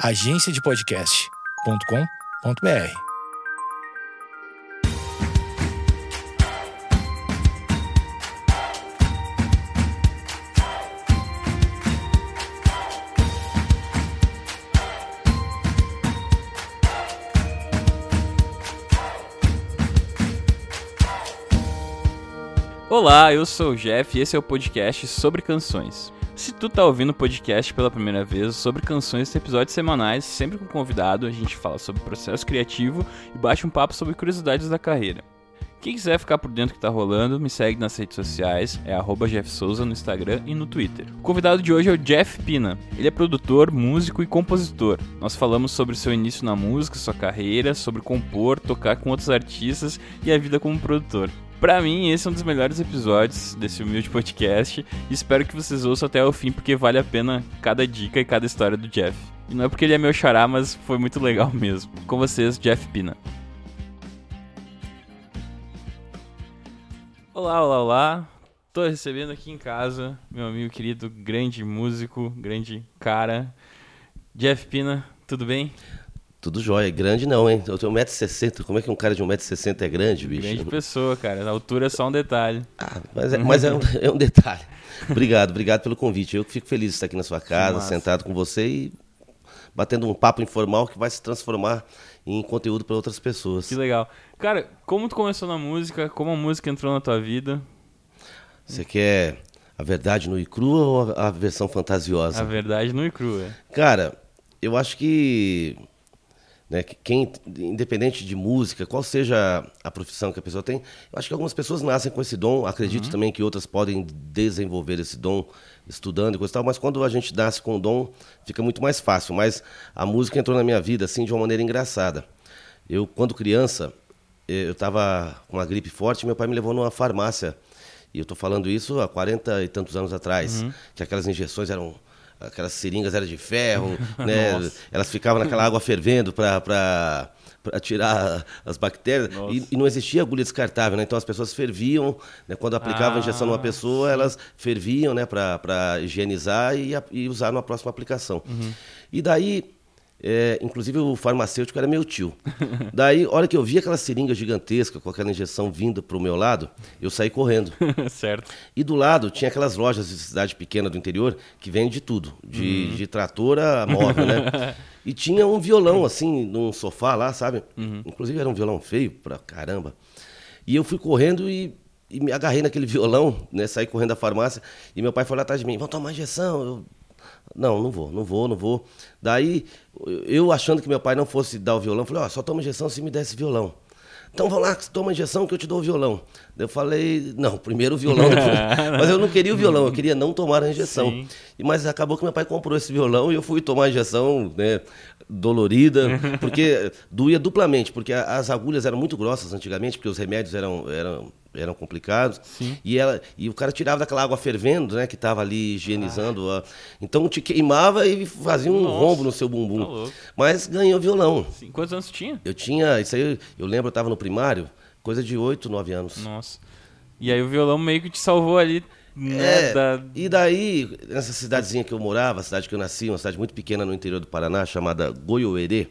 agenciadepodcast.com.br. Olá, eu sou o Jeff e esse é o podcast sobre canções. Se tu tá ouvindo o podcast pela primeira vez sobre canções, tem episódios semanais, sempre com convidado, a gente fala sobre processo criativo e bate um papo sobre curiosidades da carreira. Quem quiser ficar por dentro do que tá rolando, me segue nas redes sociais, é @jeffsouza no Instagram e no Twitter. O convidado de hoje é o Jeff Pina. Ele é produtor, músico e compositor. Nós falamos sobre seu início na música, sua carreira, sobre compor, tocar com outros artistas e a vida como produtor. Pra mim, esse é um dos melhores episódios desse humilde podcast espero que vocês ouçam até o fim porque vale a pena cada dica e cada história do Jeff. E não é porque ele é meu xará, mas foi muito legal mesmo. Com vocês, Jeff Pina. Olá, olá, olá. Tô recebendo aqui em casa meu amigo querido, grande músico, grande cara, Jeff Pina. Tudo bem? Tudo jóia. Grande não, hein? Eu tenho 1,60m. Como é que um cara de 1,60m é grande, bicho? Grande pessoa, cara. A altura é só um detalhe. Ah, mas é, mas é, um, é um detalhe. Obrigado, obrigado pelo convite. Eu fico feliz de estar aqui na sua casa, sentado com você e batendo um papo informal que vai se transformar em conteúdo para outras pessoas. Que legal. Cara, como tu começou na música? Como a música entrou na tua vida? Você quer a verdade no e crua ou a versão fantasiosa? A verdade no e crua. Cara, eu acho que né? Quem, independente de música, qual seja a profissão que a pessoa tem, eu acho que algumas pessoas nascem com esse dom. Acredito uhum. também que outras podem desenvolver esse dom estudando e coisa e tal. Mas quando a gente nasce com o dom, fica muito mais fácil. Mas a música entrou na minha vida assim de uma maneira engraçada. Eu, quando criança, eu estava com uma gripe forte. Meu pai me levou numa farmácia. E eu estou falando isso há 40 e tantos anos atrás, uhum. que aquelas injeções eram aquelas seringas eram de ferro, né? Elas ficavam naquela água fervendo para para tirar as bactérias e, e, não existia agulha descartável, né? Então as pessoas ferviam, né? quando aplicavam ah, a injeção numa pessoa, sim. elas ferviam, né? Para higienizar e, e, usar numa próxima aplicação. Uhum. E daí é, inclusive o farmacêutico era meu tio. Daí, hora que eu vi aquela seringa gigantesca com aquela injeção vindo para o meu lado, eu saí correndo. certo. E do lado tinha aquelas lojas de cidade pequena do interior que vendem de tudo, de, uhum. de trator a móvel, né? E tinha um violão assim, num sofá lá, sabe? Uhum. Inclusive era um violão feio pra caramba. E eu fui correndo e, e me agarrei naquele violão, né? Saí correndo da farmácia e meu pai foi lá atrás de mim: vamos tomar injeção. Eu, não, não vou, não vou, não vou. Daí, eu achando que meu pai não fosse dar o violão, falei, ó, oh, só toma injeção se me der esse violão. Então vamos lá, toma injeção que eu te dou o violão. Eu falei, não, primeiro o violão, depois... mas eu não queria o violão, eu queria não tomar a injeção. Sim. Mas acabou que meu pai comprou esse violão e eu fui tomar a injeção, né, dolorida, porque doía duplamente, porque as agulhas eram muito grossas antigamente, porque os remédios eram, eram, eram complicados. Sim. E, ela, e o cara tirava daquela água fervendo, né, que estava ali higienizando. Ah. A, então te queimava e fazia um Nossa, rombo no seu bumbum. Tá Mas ganhou violão. Sim. Quantos anos tinha? Eu tinha, isso aí, eu lembro, eu estava no primário, coisa de 8, 9 anos. Nossa. E aí o violão meio que te salvou ali né, é, da... E daí, nessa cidadezinha que eu morava, a cidade que eu nasci, uma cidade muito pequena no interior do Paraná, chamada Goiôerê.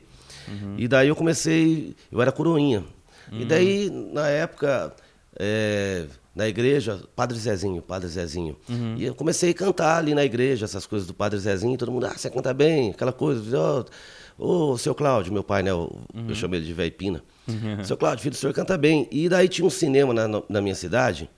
Uhum. E daí eu comecei, eu era coroinha. Uhum. E daí, na época, é, na igreja, Padre Zezinho, Padre Zezinho. Uhum. E eu comecei a cantar ali na igreja, essas coisas do Padre Zezinho, todo mundo, ah, você canta bem, aquela coisa. Ô, oh, oh, seu Cláudio, meu pai, né? Eu, eu chamo ele de Veipina. Uhum. Seu Cláudio, filho, o senhor canta bem. E daí tinha um cinema na, na minha cidade,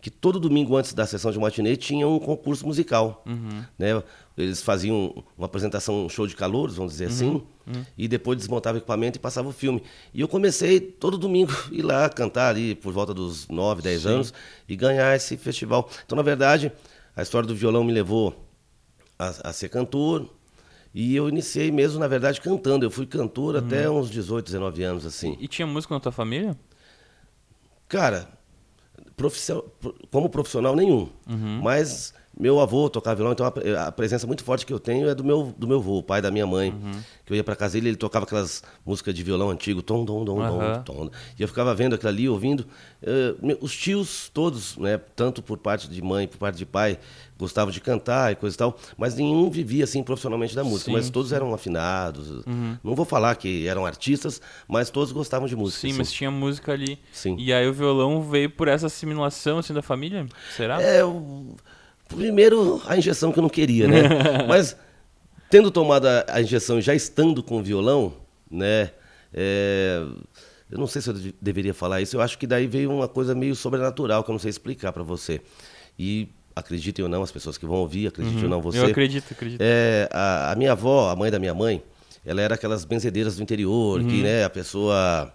que todo domingo antes da sessão de matinê tinha um concurso musical. Uhum. Né? Eles faziam uma apresentação, um show de calouros, vamos dizer uhum. assim, uhum. e depois desmontavam o equipamento e passava o filme. E eu comecei todo domingo ir lá cantar ali por volta dos 9, 10 Sim. anos e ganhar esse festival. Então, na verdade, a história do violão me levou a, a ser cantor, e eu iniciei mesmo, na verdade, cantando. Eu fui cantor uhum. até uns 18, 19 anos, assim. E, tinha música na tua família? Cara, profissão, como profissional nenhum. Uhum. Mas meu avô tocava violão, então a, a, presença muito forte que eu tenho é do meu, do meu avô, pai da minha mãe. Uhum. Que eu ia para casa dele, ele tocava aquelas músicas de violão antigo, tom, tom, tom, uhum. tom, tom. E eu ficava vendo aquilo ali, ouvindo. Uh, os tios todos, né, tanto por parte de mãe, por parte de pai, gostavam de cantar e coisa e tal, mas nenhum vivia assim profissionalmente da música, sim, mas todos sim. eram afinados. Uhum. Não vou falar que eram artistas, mas todos gostavam de música. Sim, assim. mas tinha música ali. Sim. E aí o violão veio por essa assimilação assim da família? Será? É, o Primeiro, a injeção que eu não queria, né? Mas tendo tomado a, a injeção e já estando com o violão, né? É, eu não sei se eu deveria falar isso. Eu acho que daí veio uma coisa meio sobrenatural que eu não sei explicar para você. E acreditem ou não, as pessoas que vão ouvir, acreditem uhum. ou não você. Eu acredito, acredito. É, a, a, minha avó, a mãe da minha mãe, ela era aquelas benzedeiras do interior, uhum. que né, a pessoa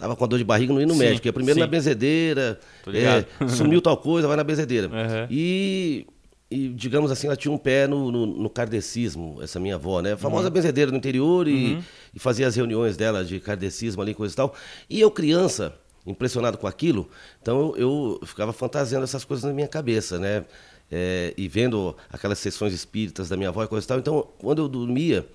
Tava com dor de barriga, não ia no sim, médico. Ia primeiro sim. na benzedeira, é, sumiu tal coisa, vai na benzedeira. Uhum. E, e, digamos assim, ela tinha um pé no, no, no kardecismo, essa minha avó, né? A famosa uhum. benzedeira no interior e, uhum. e, fazia as reuniões dela de kardecismo ali, coisa e tal. E eu, criança, impressionado com aquilo, então eu, eu ficava fantasiando essas coisas na minha cabeça, né? É, e vendo aquelas sessões espíritas da minha avó e coisa e tal. Então, quando eu dormia,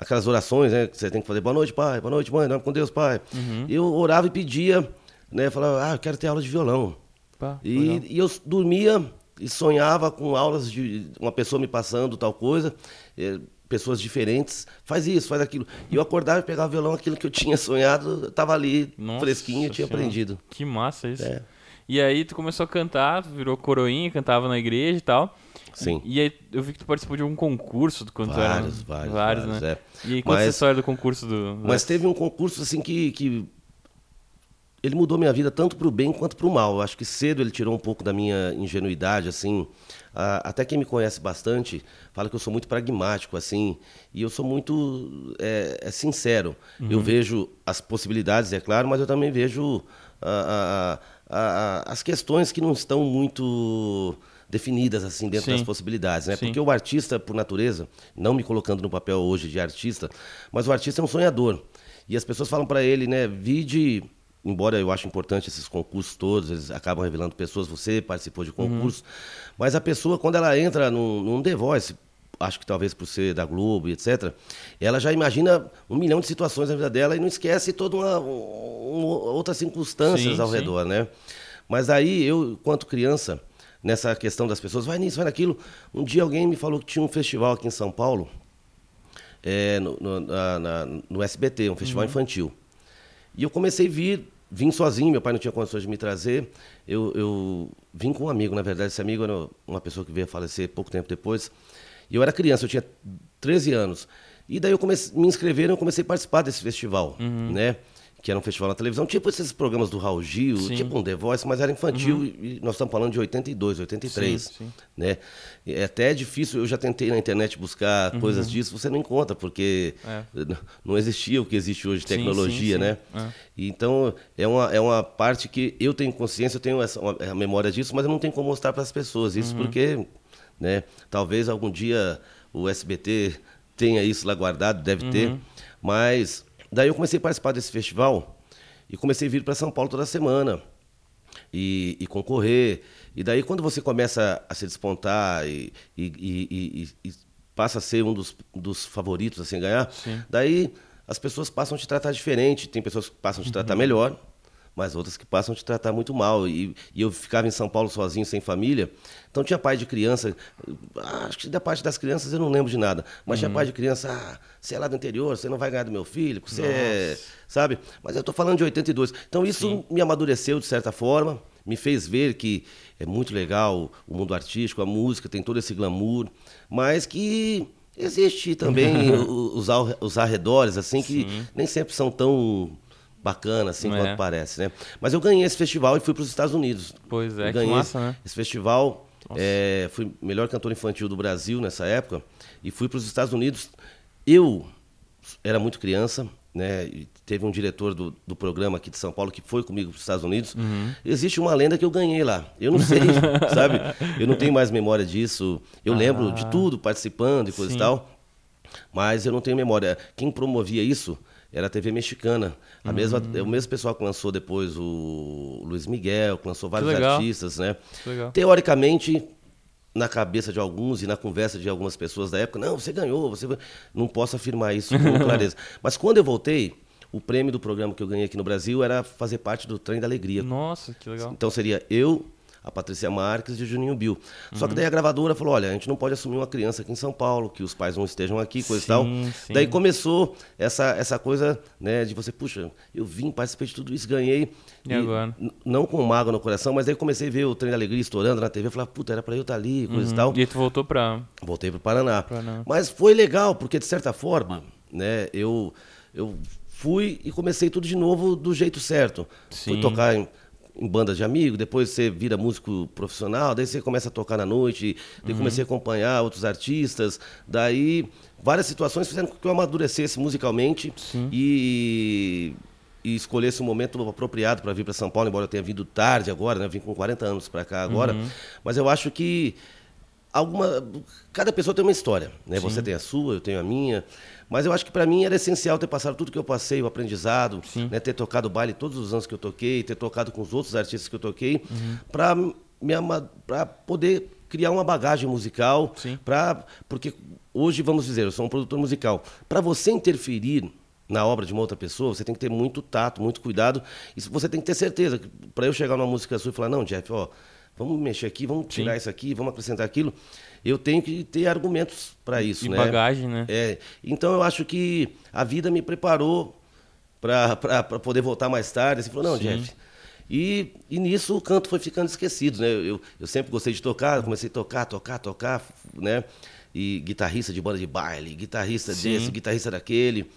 aquelas orações, né? Que você tem que fazer boa noite, pai, boa noite, mãe, nome com Deus, pai. Uhum. Eu orava e pedia, né? Falava, ah, eu quero ter aula de violão. Pá, e, e, eu dormia e sonhava com aulas de uma pessoa me passando tal coisa, é, pessoas diferentes, faz isso, faz aquilo. E eu acordava e pegava o violão, aquilo que eu tinha sonhado, estava ali, Nossa fresquinho, e tinha aprendido. Que massa isso. É. E aí tu começou a cantar, virou coroinha, cantava na igreja e tal. Sim. E aí eu vi que tu participou de algum concurso quando vários, tu era... Vários, vários, vários né? É. E aí, conta essa história do concurso do... Mas teve um concurso, assim, que, que... Ele mudou minha vida tanto para o bem quanto para o mal. Eu acho que cedo ele tirou um pouco da minha ingenuidade, assim. até quem me conhece bastante fala que eu sou muito pragmático, assim. E eu sou muito é, é sincero. Uhum. Eu vejo as possibilidades, é claro, mas eu também vejo a, a, a, as questões que não estão muito definidas assim dentro Sim. das possibilidades, né? Sim. Porque o artista, por natureza, não me colocando no papel hoje de artista, mas o artista é um sonhador. E as pessoas falam para ele, né, vide embora eu acho importante esses concursos todos, eles acabam revelando pessoas, você participou de concursos, uhum. mas a pessoa, quando ela entra num, num The Voice, acho que talvez por ser da Globo e etc., ela já imagina um milhão de situações na vida dela e não esquece toda uma, uma outras circunstâncias sim, ao sim. redor, né? Mas aí, eu, quanto criança, nessa questão das pessoas, vai nisso, vai naquilo. Um dia alguém me falou que tinha um festival aqui em São Paulo, é, no, no, na, na, no, SBT, um festival uhum. infantil. E eu comecei a vir, vim sozinho, meu pai não tinha condições de me trazer. Eu, eu vim com um amigo, na verdade, esse amigo era uma pessoa que veio a falecer pouco tempo depois. E eu era criança, eu tinha 13 anos. E daí eu comecei, me inscreveram e eu comecei a participar desse festival, uhum. né? que era um festival na televisão, tipo esses programas do Raul Gil, sim. tipo um The Voice, mas era infantil uhum. e nós estamos falando de 82, 83, sim, sim. né? É até difícil, eu já tentei na internet buscar uhum. coisas disso, você não encontra, porque é. não existia o que existe hoje, tecnologia, né? É. Então, é uma, é uma parte que eu tenho consciência, eu tenho essa, uma, a memória disso, mas eu não tenho como mostrar para as pessoas isso, uhum. porque, né, talvez algum dia o SBT tenha isso lá guardado, deve ter, uhum. mas Daí eu comecei a participar desse festival e comecei a vir para São Paulo toda semana e, e, concorrer. E daí quando você começa a se despontar e, e, e passa a ser um dos, dos favoritos assim, a ganhar, Sim. daí as pessoas passam a te tratar diferente. Tem pessoas que passam a te tratar uhum. melhor, mas outras que passam a te tratar muito mal. E, e, eu ficava em São Paulo sozinho, sem família. Então tinha pai de criança, ah, acho que da parte das crianças eu não lembro de nada, mas uhum. tinha pai de criança, ah, você é lá do interior, você não vai ganhar do meu filho, você é, sabe? Mas eu estou falando de 82. Então isso Sim. me amadureceu de certa forma, me fez ver que é muito legal o mundo artístico, a música tem todo esse glamour, mas que existe também os, os arredores, assim, que Sim. nem sempre são tão bacana, assim, quanto é. parece, né? Mas eu ganhei esse festival e fui para os Estados Unidos. Pois é, eu ganhei que massa, né? Esse festival, é, fui melhor cantor infantil do Brasil nessa época e fui para os Estados Unidos. Eu era muito criança, né? E teve um diretor do, do programa aqui de São Paulo que foi comigo para os Estados Unidos. Uhum. Existe uma lenda que eu ganhei lá. Eu não sei, sabe? Eu não tenho mais memória disso. Eu ah. lembro de tudo, participando e coisa Sim. e tal. Mas eu não tenho memória. Quem promovia isso era a TV mexicana. A mesma, o mesmo pessoal que lançou depois o Luiz Miguel, que lançou vários artistas, né? Teoricamente, na cabeça de alguns e na conversa de algumas pessoas da época, não, você ganhou, você não posso afirmar isso com clareza. Mas quando eu voltei, o prêmio do programa que eu ganhei aqui no Brasil era fazer parte do Trem da Alegria. Nossa, que legal. Então seria eu, a Patrícia Marques e o Juninho Bill. Só que daí a gravadora falou: olha, a gente não pode assumir uma criança aqui em São Paulo, que os pais não estejam aqui, coisa e tal. Sim, sim. Daí começou essa, essa coisa né, de você, puxa, eu vim, participei de tudo isso, ganhei. E agora? n- Não com mágoa no coração, mas aí comecei a ver o Trem da Alegria estourando na TV. Eu falava, puta, era pra eu estar ali, coisa e tal. Uhum. E tu voltou pra. Voltei para o Paraná. Paraná. Mas foi legal, porque de certa forma, né, eu, eu fui e comecei tudo de novo do jeito certo. Sim. Fui tocar em, em bandas de amigos, depois você vira músico profissional, daí você começa a tocar na noite, daí comecei a acompanhar outros artistas, daí várias situações fizeram com que eu amadurecesse musicalmente e, e escolhesse um momento apropriado para vir para São Paulo, embora eu tenha vindo tarde agora, né, eu vim com 40 anos para cá agora, mas eu acho que alguma cada pessoa tem uma história né? Você tem a sua eu tenho a minha mas eu acho que para mim era essencial ter passado tudo que eu passei o aprendizado né ter tocado baile todos os anos que eu toquei ter tocado com os outros artistas que eu toquei para me para poder criar uma bagagem musical Sim. para porque hoje vamos dizer eu sou um produtor musical para você interferir na obra de uma outra pessoa, você tem que ter muito tato, muito cuidado. E você tem que ter certeza. Para eu chegar numa música sua e falar, não, Jeff, ó, vamos mexer aqui, vamos tirar isso aqui, vamos acrescentar aquilo. Eu tenho que ter argumentos para isso, E né? bagagem, né? É, então eu acho que a vida me preparou para poder voltar mais tarde. Você falou, não, Sim. Jeff. E, e nisso o canto foi ficando esquecido, né? Eu, eu sempre gostei de tocar, comecei a tocar, tocar, tocar, né? E guitarrista de banda de baile, guitarrista Sim. desse, guitarrista daquele.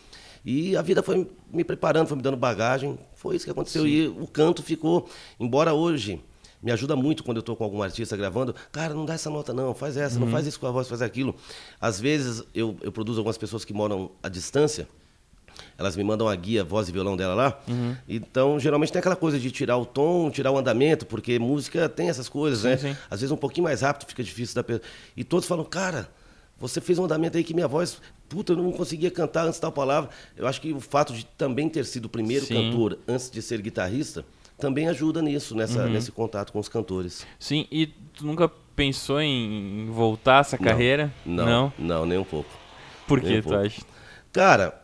E a vida foi me preparando, foi me dando bagagem. Foi isso que aconteceu. E o canto ficou, embora hoje me ajuda muito quando eu estou com algum artista gravando. Cara, não dá essa nota não, faz essa, não faz isso com a voz, faz aquilo. Às vezes eu, eu produzo algumas pessoas que moram à distância. Elas me mandam a guia, voz e violão dela lá. Então, geralmente tem aquela coisa de tirar o tom, tirar o andamento, porque música tem essas coisas, né? sim. Às vezes um pouquinho mais rápido fica difícil da pessoa. E todos falam, cara, você fez um andamento aí que minha voz, puta, eu não conseguia cantar antes de tal palavra. Eu acho que o fato de também ter sido o primeiro Sim. cantor antes de ser guitarrista também ajuda nisso, nessa, Uhum. nesse contato com os cantores. Sim, e tu nunca pensou em voltar essa carreira? Não, não, nem um pouco. Por nem que um tu pouco. acha? Cara,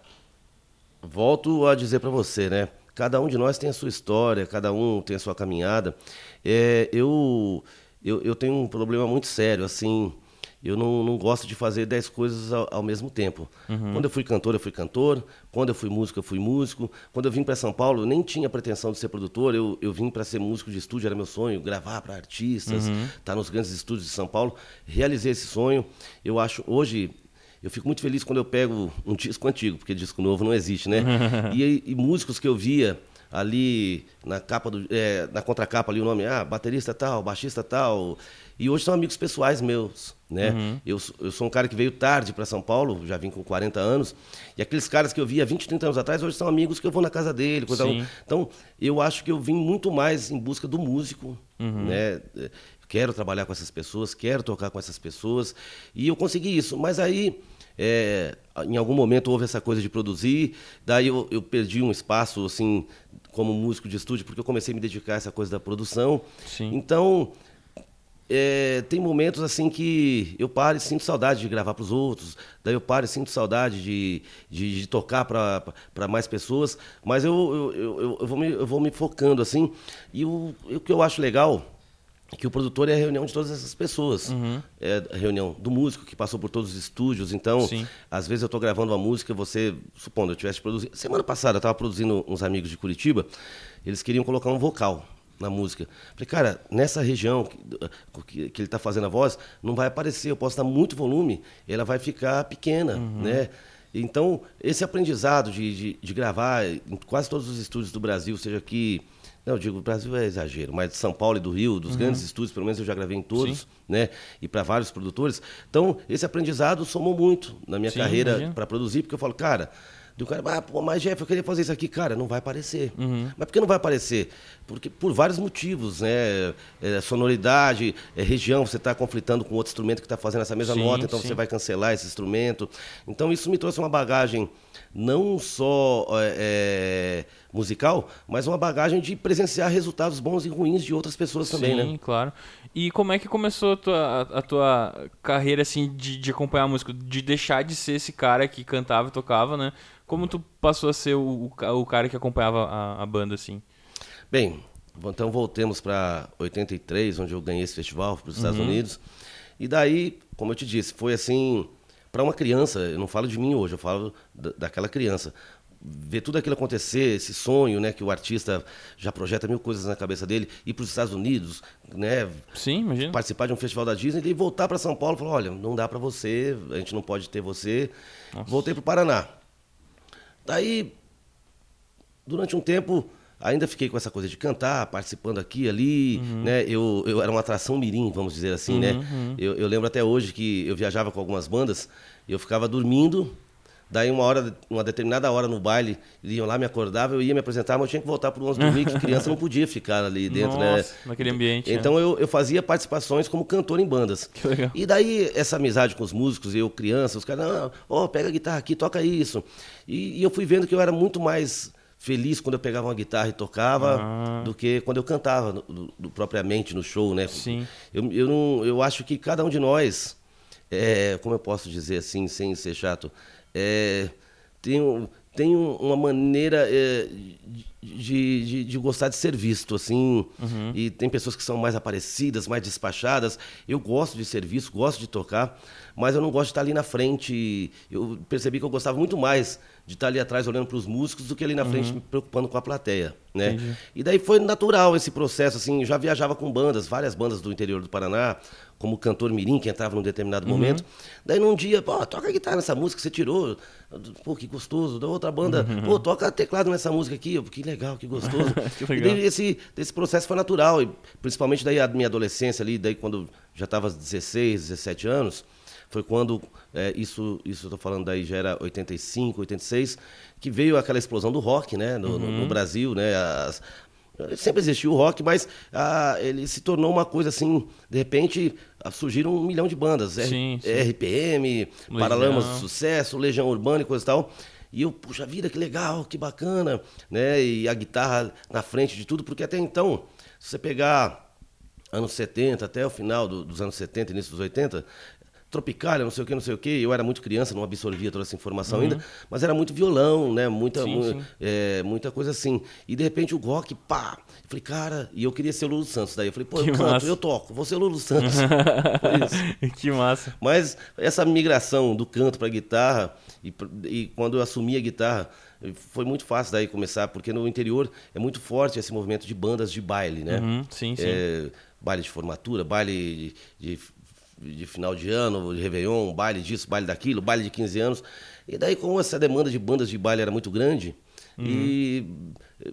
volto a dizer pra você, né? Cada um de nós tem a sua história, cada um tem a sua caminhada. É, eu, eu, eu tenho um problema muito sério, assim. Eu não, não gosto de fazer dez coisas ao, ao mesmo tempo. Quando eu fui cantor, eu fui cantor. Quando eu fui músico, eu fui músico. Quando eu vim para São Paulo, eu nem tinha pretensão de ser produtor. Eu, eu vim para ser músico de estúdio, era meu sonho. Gravar para artistas, estar nos grandes estúdios de São Paulo. Realizei esse sonho. Eu acho, hoje, eu fico muito feliz quando eu pego um disco antigo, porque disco novo não existe, né? e, e músicos que eu via ali na capa do, é, na contracapa ali o nome, ah, baterista tal, baixista tal, e hoje são amigos pessoais meus, né? Eu, sou- eu sou um cara que veio tarde para São Paulo, já vim com 40 anos, e aqueles caras que eu via 20, 30 anos atrás, hoje são amigos que eu vou na casa dele, coisa Sim. então, eu acho que eu vim muito mais em busca do músico, né? Eh, Quero trabalhar com essas pessoas, quero tocar com essas pessoas, e eu consegui isso. Mas aí, eh, em algum momento houve essa coisa de produzir, daí eu, eu perdi um espaço, assim, como músico de estúdio, porque eu comecei a me dedicar a essa coisa da produção. Sim. Então, é, tem momentos assim que eu paro e sinto saudade de gravar para os outros, daí eu paro e sinto saudade de, de, de tocar para mais pessoas, mas eu, eu, eu, eu- vou me, eu vou me focando assim. E o, o que eu acho legal que o produtor é a reunião de todas essas pessoas. É a reunião do músico que passou por todos os estúdios. Então, Sim. às vezes eu estou gravando uma música, você, supondo, eu tivesse produzindo. Semana passada eu estava produzindo uns amigos de Curitiba, eles queriam colocar um vocal na música. Falei, cara, nessa região que, que, ele está fazendo a voz, não vai aparecer, eu posso dar muito volume, ela vai ficar pequena, né? Então, esse aprendizado de, de, de gravar em quase todos os estúdios do Brasil, seja aqui. Não, eu digo, o Brasil é exagero, mas de São Paulo e do Rio, dos grandes estúdios, pelo menos eu já gravei em todos, Sim. né? E para vários produtores. Então, esse aprendizado somou muito na minha Sim, carreira para produzir, porque eu falo, cara, do cara, ah, pô, mas Jeff, eu queria fazer isso aqui, cara, não vai aparecer. Uhum. Mas por que não vai aparecer? Porque por vários motivos, né? É, sonoridade, é, região, você está conflitando com outro instrumento que está fazendo essa mesma Sim, nota, então sim. você vai cancelar esse instrumento. Então isso me trouxe uma bagagem não só é, é, musical, mas uma bagagem de presenciar resultados bons e ruins de outras pessoas também, Sim, né? claro. E como é que começou a tua, a tua carreira, assim, de, de acompanhar música? De deixar de ser esse cara que cantava e tocava, né? Como tu passou a ser o, o, ca- o cara que acompanhava a, a banda, assim? Bem, então voltemos para 83, onde eu ganhei esse festival para os Estados Unidos. E daí, como eu te disse, foi assim, para uma criança, eu não falo de mim hoje, eu falo da- daquela criança. Ver tudo aquilo acontecer, esse sonho, né, que o artista já projeta mil coisas na cabeça dele, ir para os Estados Unidos, né, Sim, imagina. participar de um festival da Disney e voltar para São Paulo e falar, olha, não dá para você, a gente não pode ter você. Voltei para o Paraná. Daí, durante um tempo, ainda fiquei com essa coisa de cantar, participando aqui ali, né? Eu, eu era uma atração mirim, vamos dizer assim, né? Eu, eu lembro até hoje que eu viajava com algumas bandas, eu ficava dormindo, daí uma hora, uma determinada hora no baile, iam lá, me acordavam, eu ia me apresentar, mas eu tinha que voltar para o 11 dormir, que criança não podia ficar ali dentro, né? Nossa, naquele ambiente. né? Então eu, eu fazia participações como cantor em bandas. Que legal. E daí essa amizade com os músicos, eu criança, os caras, ó, pega a guitarra aqui, toca isso. E, e eu fui vendo que eu era muito mais feliz quando eu pegava uma guitarra e tocava Ah. do que quando eu cantava no- do- do- propriamente no show, né? Sim. Eu, eu, não, eu acho que cada um de nós, é, como eu posso dizer assim, sem ser chato, é, tem, tem um- uma maneira é, de, de, de gostar de ser visto, assim. E tem pessoas que são mais aparecidas, mais despachadas. Eu gosto de ser visto, gosto de tocar, mas eu não gosto de estar ali na frente. Eu percebi que eu gostava muito mais de estar ali atrás olhando para os músicos do que ali na frente me preocupando com a plateia, né? Entendi. E daí foi natural esse processo, assim, já viajava com bandas, várias bandas do interior do Paraná, como cantor mirim, que entrava num determinado Uhum. momento. Daí num dia, pô, toca guitarra nessa música que você tirou, pô, que gostoso. Da outra banda, pô, toca teclado nessa música aqui, que legal, que gostoso. Uhum. Que E legal. daí esse, esse processo foi natural, e principalmente daí a minha adolescência ali, daí quando já estava 16, 17 anos, foi quando, é, isso, isso eu tô falando daí já era 85, 86, que veio aquela explosão do rock, né, no, no- Uhum. no Brasil, né, as- sempre existiu o rock, mas ah, ele se tornou uma coisa assim, de repente ah, surgiram um milhão de bandas, Sim, sim. RPM, Legião. Paralamas do Sucesso, Legião Urbana e coisa e tal. E eu, puxa vida, que legal, que bacana, né? E a guitarra na frente de tudo, porque até então, se você pegar anos 70 até o final do- dos anos 70, início dos 80, Tropicália, não sei o que, não sei o que, eu era muito criança, não absorvia toda essa informação ainda, mas era muito violão, né? Muita, Sim, mu- sim. é, muita coisa assim. E de repente o rock, pá! Eu falei, cara, e eu queria ser o Lulu Santos. Daí eu falei, pô, Que eu canto, massa. eu toco, vou ser o Lulu Santos. Foi isso. que massa. Mas essa migração do canto para guitarra e, e quando eu assumi a guitarra foi muito fácil daí começar porque no interior é muito forte esse movimento de bandas de baile, né? Uhum, sim, sim. É, baile de formatura, baile de, de- de final de ano, de Réveillon, baile disso, baile daquilo, baile de 15 anos. E daí, como essa demanda de bandas de baile era muito grande, e eh,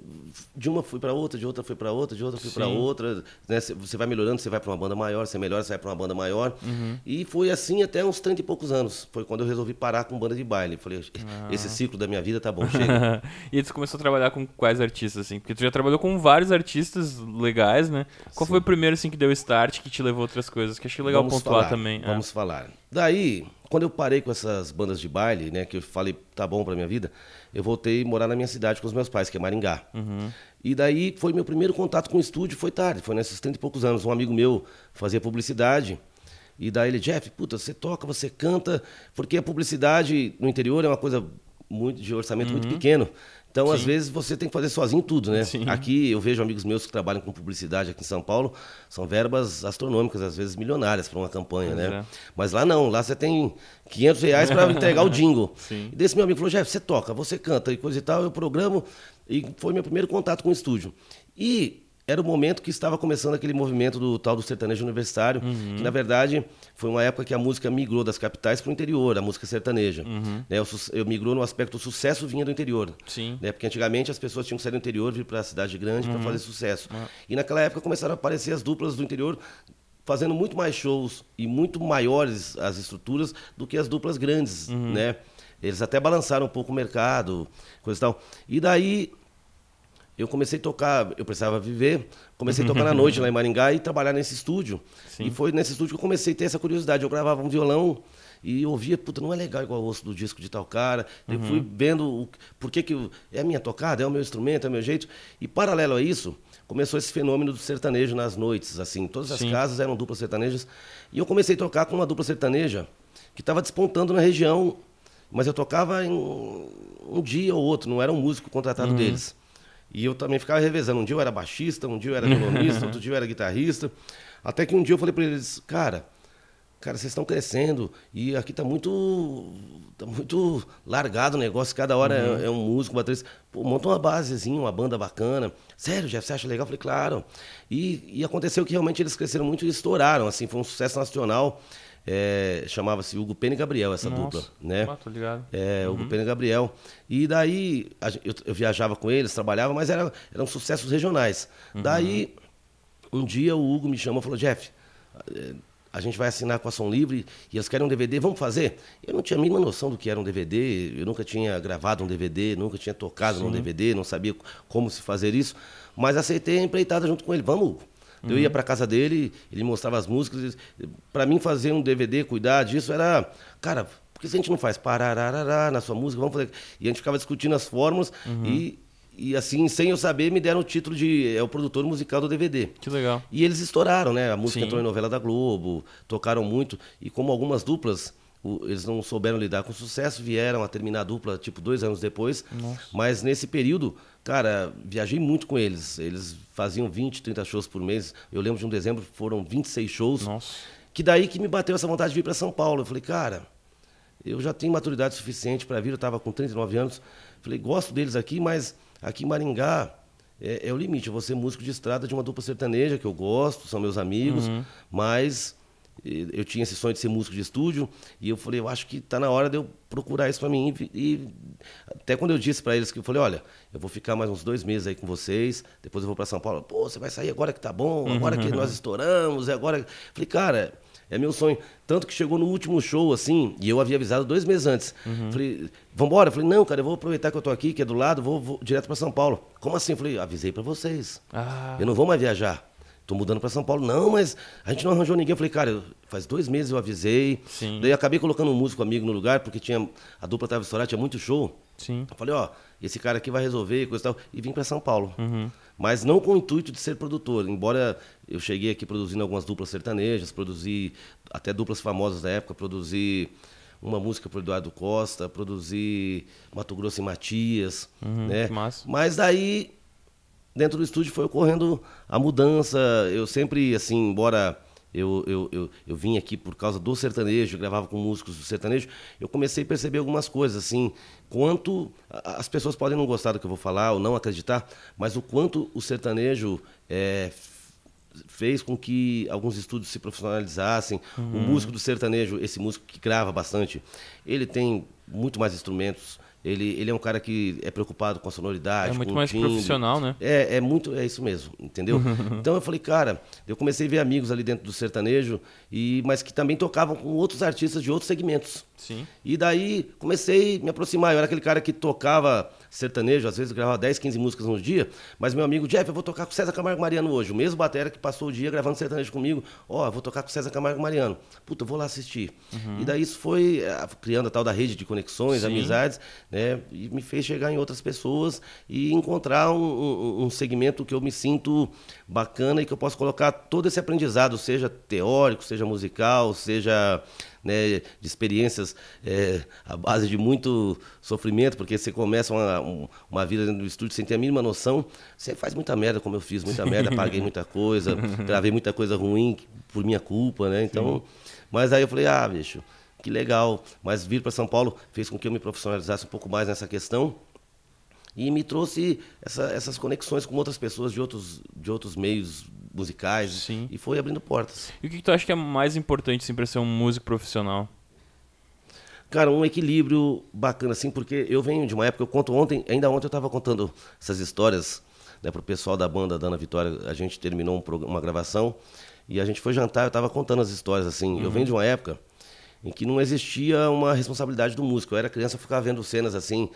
de uma fui para outra, de outra fui para outra, de outra fui para Sim. outra. Né? Cê- Você vai melhorando, você vai para uma banda maior, você melhora, você vai para uma banda maior. Uhum. E foi assim até uns 30 e poucos anos. Foi quando eu resolvi parar com banda de baile. Falei, Ah. esse ciclo da minha vida tá bom, chega. e aí tu começou a trabalhar com quais artistas, assim? Porque tu já trabalhou com vários artistas legais, né? Qual foi o primeiro, assim, que deu start, que te levou a outras coisas? Que é legal Vamos pontuar falar, também. é. Vamos falar. Daí, quando eu parei com essas bandas de baile, né, que eu falei, tá bom pra minha vida, eu voltei a morar na minha cidade com os meus pais, que é Maringá. Uhum. E daí foi meu primeiro contato com o estúdio, foi tarde, foi nesses 30 e poucos anos. Um amigo meu fazia publicidade. E daí ele, Jeff, puta, você toca, você canta, porque a publicidade no interior é uma coisa muito de orçamento muito pequeno. Então, às vezes, você tem que fazer sozinho tudo, né? Sim. Aqui eu vejo amigos meus que trabalham com publicidade aqui em São Paulo, são verbas astronômicas, às vezes milionárias para uma campanha, Pois né? é. Mas lá não, lá você tem 500 reais para entregar o jingle. Sim. E desse meu amigo falou, Jeff, você toca, você canta e coisa e tal, eu programo, e foi meu primeiro contato com o estúdio. E era o momento que estava começando aquele movimento do tal do sertanejo universitário, Uhum. que na verdade foi uma época que a música migrou das capitais para o interior, a música sertaneja. Uhum. Né, o su- eu migrou no aspecto do sucesso vinha do interior. Sim. Né? Porque antigamente as pessoas tinham que sair do interior, vir para a cidade grande Uhum. para fazer sucesso. E naquela época começaram a aparecer as duplas do interior fazendo muito mais shows e muito maiores as estruturas do que as duplas grandes, Uhum. né? Eles até balançaram um pouco o mercado, coisa e tal. E daí eu comecei a tocar, eu precisava viver, comecei a tocar na noite lá em Maringá e trabalhar nesse estúdio. Sim. E foi nesse estúdio que eu comecei a ter essa curiosidade. Eu gravava um violão e eu ouvia, puta, não é legal igual o osso do disco de tal cara. Eu fui vendo o, por que, que eu- é a minha tocada, é o meu instrumento, é o meu jeito. E paralelo a isso, começou esse fenômeno do sertanejo nas noites, assim. Todas as Sim. casas eram duplas sertanejas. E eu comecei a tocar com uma dupla sertaneja que estava despontando na região. Mas eu tocava em um dia ou outro, não era um músico contratado deles. E eu também ficava revezando. Um dia eu era baixista, um dia eu era violonista, outro dia eu era guitarrista. Até que um dia eu falei para eles, cara, cara, vocês estão crescendo e aqui tá muito tá muito largado o negócio, cada hora é, é um músico, um baterista. Pô, monta uma basezinha, uma banda bacana. Sério, Jeff, você acha legal? Eu falei, claro. E, e aconteceu que realmente eles cresceram muito e estouraram, assim, foi um sucesso nacional. É, chamava-se Hugo Pena e Gabriel, essa Nossa. dupla, né? Ah, tô ligado. É, o Pena e Gabriel. E daí a eu, eu viajava com eles, trabalhava, mas era, eram sucessos regionais. Daí, um dia o Hugo me chamou e falou, Jeff, a gente vai assinar com a Som Livre e eles querem um DVD, vamos fazer? Eu não tinha a mínima noção do que era um DVD, eu nunca tinha gravado um DVD, nunca tinha tocado num DVD, não sabia como se fazer isso, mas aceitei a empreitada junto com ele, vamos, Hugo. Eu ia para casa dele, ele mostrava as músicas. Para mim fazer um DVD, cuidar disso era, cara, por que a gente não faz parararará na sua música? Vamos fazer. E a gente ficava discutindo as fórmulas e e assim, sem eu saber, me deram o título de é o produtor musical do DVD. Que legal. E eles estouraram, né? A música Sim. entrou em novela da Globo, tocaram muito. E como algumas duplas, eles não souberam lidar com o sucesso, vieram a terminar a dupla, tipo, dois anos depois. Mas nesse período, cara, viajei muito com eles. Eles faziam 20, 30 shows por mês. Eu lembro de um dezembro, foram 26 shows. Nossa. Que daí que me bateu essa vontade de vir para São Paulo. Eu falei, cara, eu já tenho maturidade suficiente para vir. Eu estava com 39 anos. Falei, gosto deles aqui, mas aqui em Maringá é, é o limite. Eu vou ser músico de estrada de uma dupla sertaneja, que eu gosto, são meus amigos, mas eh, eu tinha esse sonho de ser músico de estúdio. E eu falei, eu acho que está na hora de eu procurar isso para mim. E, até quando eu disse para eles que eu falei, olha, eu vou ficar mais uns dois meses aí com vocês, depois eu vou para São Paulo. Pô, você vai sair agora que tá bom, agora que nós estouramos, é agora. Falei, cara, é meu sonho. Tanto que chegou no último show, assim, e eu havia avisado dois meses antes. Falei, vambora? Falei, não, cara, eu vou aproveitar que eu tô aqui, que é do lado, vou, vou direto para São Paulo. Como assim? Falei, avisei para vocês. Ah, Eu não vou mais viajar. Tô mudando para São Paulo. Não, mas a gente não arranjou ninguém. Eu falei, cara, eu- faz dois meses eu avisei. Sim. Daí acabei colocando um músico amigo no lugar, porque tinha a dupla tava estourada, tinha muito show. sim. Eu falei, ó, esse cara aqui vai resolver, coisa e tal. E vim para São Paulo. Mas não com o intuito de ser produtor. Embora eu cheguei aqui produzindo algumas duplas sertanejas, produzi até duplas famosas da época, produzi uma música pro Eduardo Costa, produzi Mato Grosso e Matias, né? que massa. Mas daí, dentro do estúdio foi ocorrendo a mudança. Eu sempre, assim, embora eu, eu, eu, eu vim aqui por causa do sertanejo, gravava com músicos do sertanejo, eu comecei a perceber algumas coisas, assim, quanto as pessoas podem não gostar do que eu vou falar ou não acreditar, mas o quanto o sertanejo é, fez com que alguns estúdios se profissionalizassem. O músico do sertanejo, esse músico que grava bastante, ele tem muito mais instrumentos. Ele, ele é um cara que é preocupado com a sonoridade. É muito mais timbre. profissional, né? É, é muito, é isso mesmo, entendeu? então eu falei, cara, eu comecei a ver amigos ali dentro do sertanejo, e, mas que também tocavam com outros artistas de outros segmentos. Sim. E daí comecei a me aproximar. Eu era aquele cara que tocava sertanejo, às vezes gravava 10, 15 músicas no dia, mas meu amigo Jeff, eu vou tocar com César Camargo Mariano hoje. O mesmo batera que passou o dia gravando sertanejo comigo. Ó, eu vou tocar com César Camargo Mariano. Puta, eu vou lá assistir. E daí isso foi eh, criando a tal da rede de conexões, Sim. amizades, né? E me fez chegar em outras pessoas e encontrar um, um, um segmento que eu me sinto bacana e que eu posso colocar todo esse aprendizado, seja teórico, seja musical, seja né, de experiências é, à base de muito sofrimento, porque você começa uma, um- uma vida dentro do estúdio sem ter a mínima noção, você faz muita merda, como eu fiz, muita merda, paguei muita coisa, gravei muita coisa ruim por minha culpa, né? Então, mas aí eu falei, ah, bicho, que legal. Mas vir para São Paulo fez com que eu me profissionalizasse um pouco mais nessa questão e me trouxe essa- essas conexões com outras pessoas de outros, de outros meios musicais Sim. e foi abrindo portas. E o que, que tu acha que é mais importante assim, pra ser um músico profissional? Cara, um equilíbrio bacana, assim, porque eu venho de uma época, eu conto ontem, ainda ontem eu estava contando essas histórias né, para o pessoal da banda Dana Vitória. A gente terminou um uma gravação e a gente foi jantar, eu estava contando as histórias, assim. Eu venho de uma época em que não existia uma responsabilidade do músico. Eu era criança, eu ficava vendo cenas assim.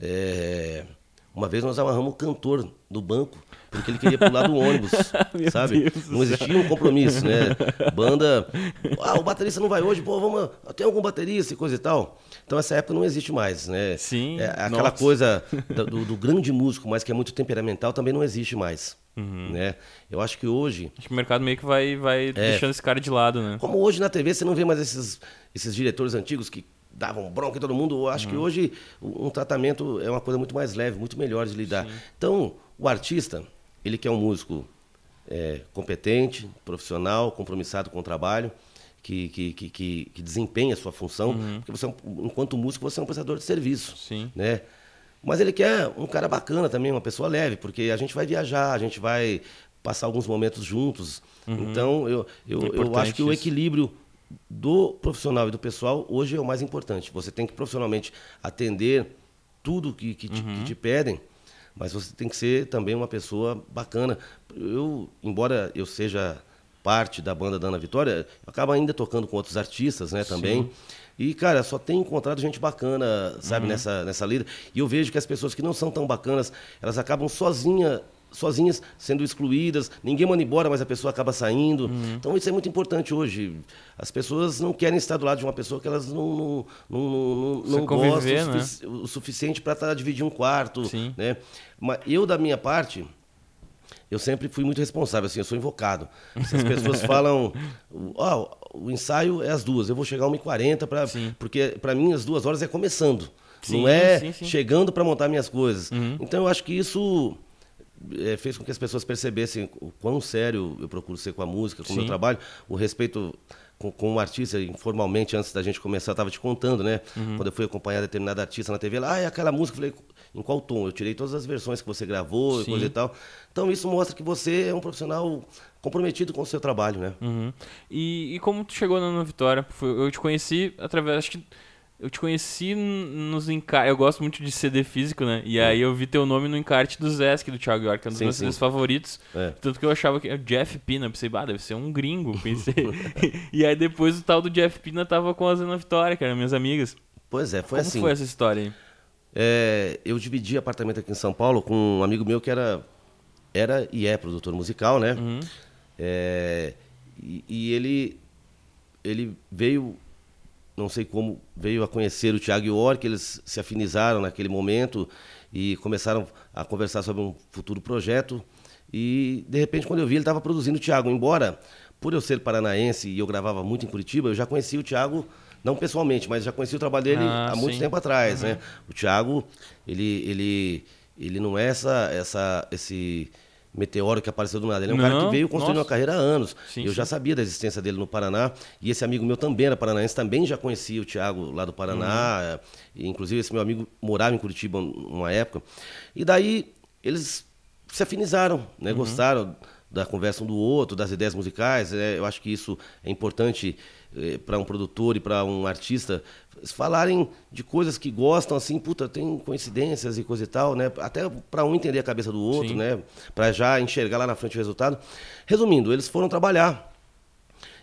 é, Uma vez nós amarramos o cantor do banco, porque ele queria pular do ônibus, sabe? Deus não existia um compromisso, né? Banda, ah, o baterista não vai hoje, pô, vamos, tem algum baterista e coisa e tal. Então essa época não existe mais, né? Sim, É, aquela nossa. coisa do, do- grande músico, mas que é muito temperamental, também não existe mais, Uhum. né? Eu acho que hoje Acho que o mercado meio que vai, vai É. deixando esse cara de lado, né? como hoje na TV você não vê mais esses, esses diretores antigos que davam bronca em todo mundo, eu acho que Uhum. hoje um tratamento é uma coisa muito mais leve, muito melhor de lidar. Então, o artista, ele quer um músico é, competente, profissional, compromissado com o trabalho, que, que, que, que, que desempenha a sua função, Uhum. porque você, é enquanto músico, você é um prestador de serviço Sim. né? Mas ele quer um cara bacana também, uma pessoa leve, porque a gente vai viajar, a gente vai passar alguns momentos juntos. Então, eu, eu, É eu acho que o isso. equilíbrio do profissional e do pessoal hoje é o mais importante. Você tem que profissionalmente atender tudo que, que, te, que te pedem, mas você tem que ser também uma pessoa bacana. Eu, embora eu seja parte da banda da Ana Vitória, eu acabo ainda tocando com outros artistas, né, também. E, cara, só tenho encontrado gente bacana, sabe, nessa, nessa lida. E eu vejo que as pessoas que não são tão bacanas, elas acabam sozinha, sozinhas sendo excluídas. Ninguém manda embora, mas a pessoa acaba saindo. Então, isso é muito importante hoje. As pessoas não querem estar do lado de uma pessoa que elas não, não, não, não, não gostam conviver, o, né? sufici- o suficiente para estar dividindo um quarto. Sim. Né? Mas eu, da minha parte, eu sempre fui muito responsável, assim, eu sou invocado. Se as pessoas falam, ó, o ensaio é às duas, eu vou chegar às 1h40, pra, Sim. porque para mim as duas horas é começando. Sim, não é sim. chegando para montar minhas coisas. Uhum. Então eu acho que isso eh, fez com que as pessoas percebessem o quão sério eu procuro ser com a música, com o meu trabalho, o respeito com, com o artista, informalmente, antes da gente começar, eu estava te contando, né? Uhum. Quando eu fui acompanhar determinado artista na TV, lá, ah, é aquela música, eu falei, em qual tom? Eu tirei todas as versões que você gravou e Sim. coisa e tal. Então isso mostra que você é um profissional comprometido com o seu trabalho, né? Uhum. E, e como tu chegou na Vitória? Eu te conheci através. Acho que. Eu te conheci nos encartes. Eu gosto muito de CD físico, né? E aí eu vi teu nome no encarte do Zesk, do Thiago York, que é um dos Sim, meus. CDs favoritos. É. Tanto que eu achava que é Jeff Pina. Pensei, bah, deve ser um gringo. Pensei. e aí depois o tal do Jeff Pina tava com as Ana Vitória, que eram minhas amigas. Pois é, foi como assim. foi essa história aí? É, eu dividi apartamento aqui em São Paulo com um amigo meu que era, era e é produtor musical, né? Uhum. É, e, e ele, ele veio, não sei como, veio a conhecer o Thiago York, eles se afinizaram naquele momento e começaram a conversar sobre um futuro projeto. E, de repente, quando eu vi, ele estava produzindo o Thiago. Embora, por eu ser paranaense e eu gravava muito em Curitiba, eu já conhecia o Thiago, não pessoalmente, mas já conhecia o trabalho dele Ah, há muito sim. tempo atrás, né? O Thiago, ele, ele, ele não é essa, essa, esse meteoro que apareceu do nada. Ele é um cara Não, que veio construindo nossa. uma carreira há anos. Sim, eu já sim. sabia da existência dele no Paraná. E esse amigo meu também era paranaense, também já conhecia o Thiago lá do Paraná. E, inclusive, esse meu amigo morava em Curitiba uma época. E daí, eles se afinizaram, né? gostaram da conversa um do outro, das ideias musicais. né? Eu acho que isso é importante para um produtor e para um artista falarem de coisas que gostam, assim, puta, tem coincidências e coisa e tal, né? Até para um entender a cabeça do outro, Sim. né? Para já enxergar lá na frente o resultado. Resumindo, eles foram trabalhar.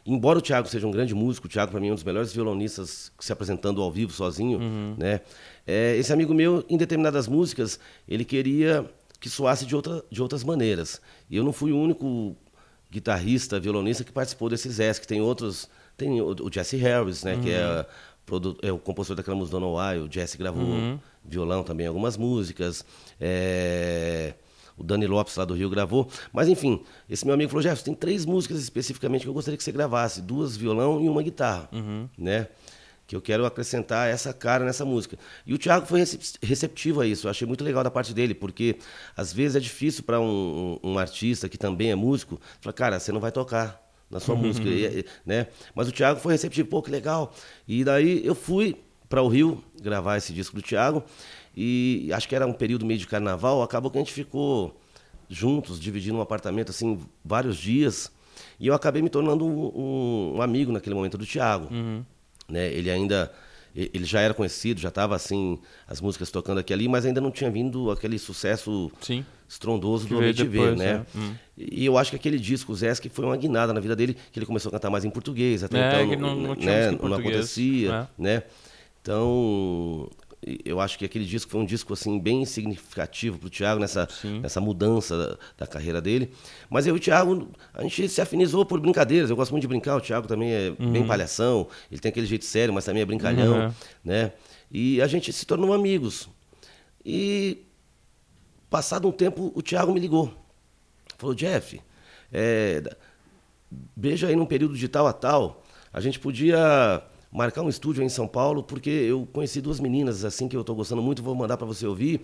Embora o Thiago seja um grande músico, o Thiago para mim é um dos melhores violonistas se apresentando ao vivo sozinho, né? É, esse amigo meu, em determinadas músicas, ele queria que soasse de, outra, de outras maneiras. E eu não fui o único guitarrista, violonista que participou desses que tem outros, tem o, o Jesse Harris, né, que é, produ- é o compositor daquela música Don't Why, o Jesse gravou violão também algumas músicas. É, o Dani Lopes lá do Rio gravou. Mas enfim, esse meu amigo falou, Jefferson, tem três músicas especificamente que eu gostaria que você gravasse, duas violão e uma guitarra, né? Que eu quero acrescentar essa cara nessa música. E o Thiago foi recep- receptivo a isso. Eu achei muito legal da parte dele, porque às vezes é difícil para um, um- um artista que também é músico, falar, cara, você não vai tocar na sua música, e- e- né? Mas o Thiago foi receptivo, pô, que legal. E daí eu fui para o Rio gravar esse disco do Thiago e acho que era um período meio de carnaval, acabou que a gente ficou juntos, dividindo um apartamento assim vários dias, e eu acabei me tornando um, um- amigo naquele momento do Thiago. Né? Ele ainda ele já era conhecido, já estava assim as músicas tocando aqui ali, mas ainda não tinha vindo aquele sucesso Sim. Estrondoso Que do MTV, depois, né? né? Hum. E eu acho que aquele disco, o Zesk, foi uma guinada na vida dele, que ele começou a cantar mais em português, até É, então que não- não né, não acontecia, é. né? Então, eu acho que aquele disco foi um disco assim bem significativo para o Thiago nessa, nessa mudança da, da, carreira dele. Mas eu e o Thiago, a gente se afinizou por brincadeiras. Eu gosto muito de brincar. O Thiago também é uhum. bem palhação. Ele tem aquele jeito sério, mas também é brincalhão, uhum. né? E a gente se tornou amigos. E passado um tempo, o Thiago me ligou. Falou, Jeff, é, veja aí num período de tal a tal, a gente podia marcar um estúdio em São Paulo, porque eu conheci duas meninas assim que eu estou gostando muito, vou mandar para você ouvir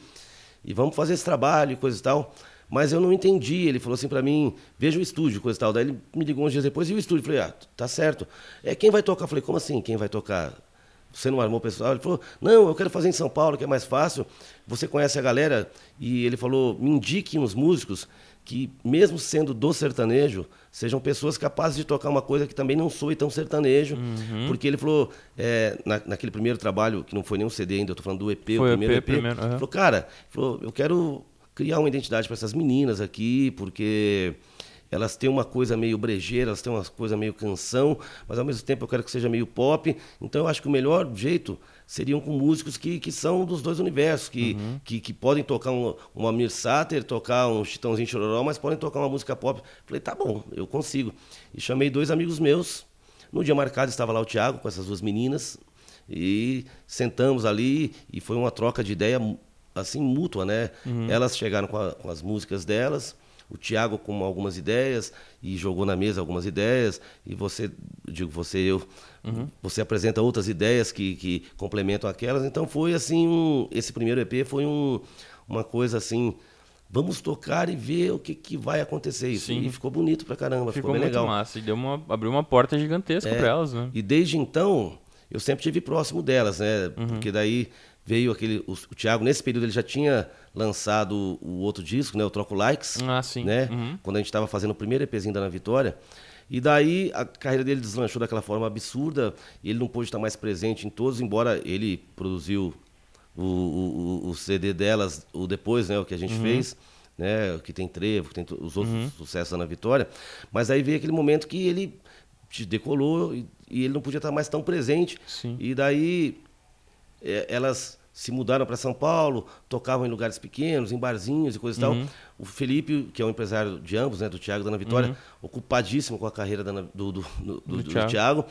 e vamos fazer esse trabalho e coisa e tal. Mas eu não entendi. Ele falou assim para mim: veja o estúdio, coisa e tal. Daí ele me ligou uns dias depois e o estúdio. Eu falei: ah, tá certo. É quem vai tocar? Eu falei: como assim? Quem vai tocar? Você não armou o pessoal? Ele falou: não, eu quero fazer em São Paulo, que é mais fácil. Você conhece a galera? E ele falou: me indique uns músicos que, mesmo sendo do sertanejo, sejam pessoas capazes de tocar uma coisa que também não soe tão sertanejo. Uhum. Porque ele falou, é, na, naquele primeiro trabalho, que não foi nem um CD ainda, eu tô falando do EP, foi o primeiro EP. EP primeiro, uhum. Falou, cara, falou, eu quero criar uma identidade para essas meninas aqui, porque elas têm uma coisa meio brejeira, elas têm uma coisa meio canção, mas ao mesmo tempo eu quero que seja meio pop. Então eu acho que o melhor jeito seriam com músicos que, que são dos dois universos, que, uhum. que, que, podem tocar um, um Amir Sater, tocar um Chitãozinho Chororó, mas podem tocar uma música pop. Falei, tá bom, eu consigo. E chamei dois amigos meus. No dia marcado estava lá o Thiago com essas duas meninas e sentamos ali e foi uma troca de ideia assim mútua, né? Uhum. Elas chegaram com, a, com as músicas delas o Tiago com algumas ideias e jogou na mesa algumas ideias e você digo você eu uhum. você apresenta outras ideias que, que complementam aquelas então foi assim um, esse primeiro EP foi um, uma coisa assim vamos tocar e ver o que, que vai acontecer isso Sim. e ficou bonito pra caramba ficou, ficou bem muito legal massa e deu uma abriu uma porta gigantesca é, para elas né e desde então eu sempre tive próximo delas né uhum. porque daí veio aquele o, o Thiago nesse período ele já tinha lançado o outro disco, né? O Troco Likes. Ah, sim. Né? Uhum. Quando a gente estava fazendo o primeiro EPzinho da Ana Vitória. E daí a carreira dele deslanchou daquela forma absurda. ele não pôde estar mais presente em todos, embora ele produziu o, o, o CD delas, o depois, né? O que a gente uhum. fez. Né, que tem trevo, que tem os outros uhum. sucessos da Ana Vitória. Mas aí veio aquele momento que ele decolou e, e ele não podia estar mais tão presente. Sim. E daí é, elas se mudaram para São Paulo, tocavam em lugares pequenos, em barzinhos e coisa e uhum. tal. O Felipe, que é o empresário de ambos, né, do Thiago e da Ana Vitória, uhum. ocupadíssimo com a carreira da, do, do, do, do. Thiago.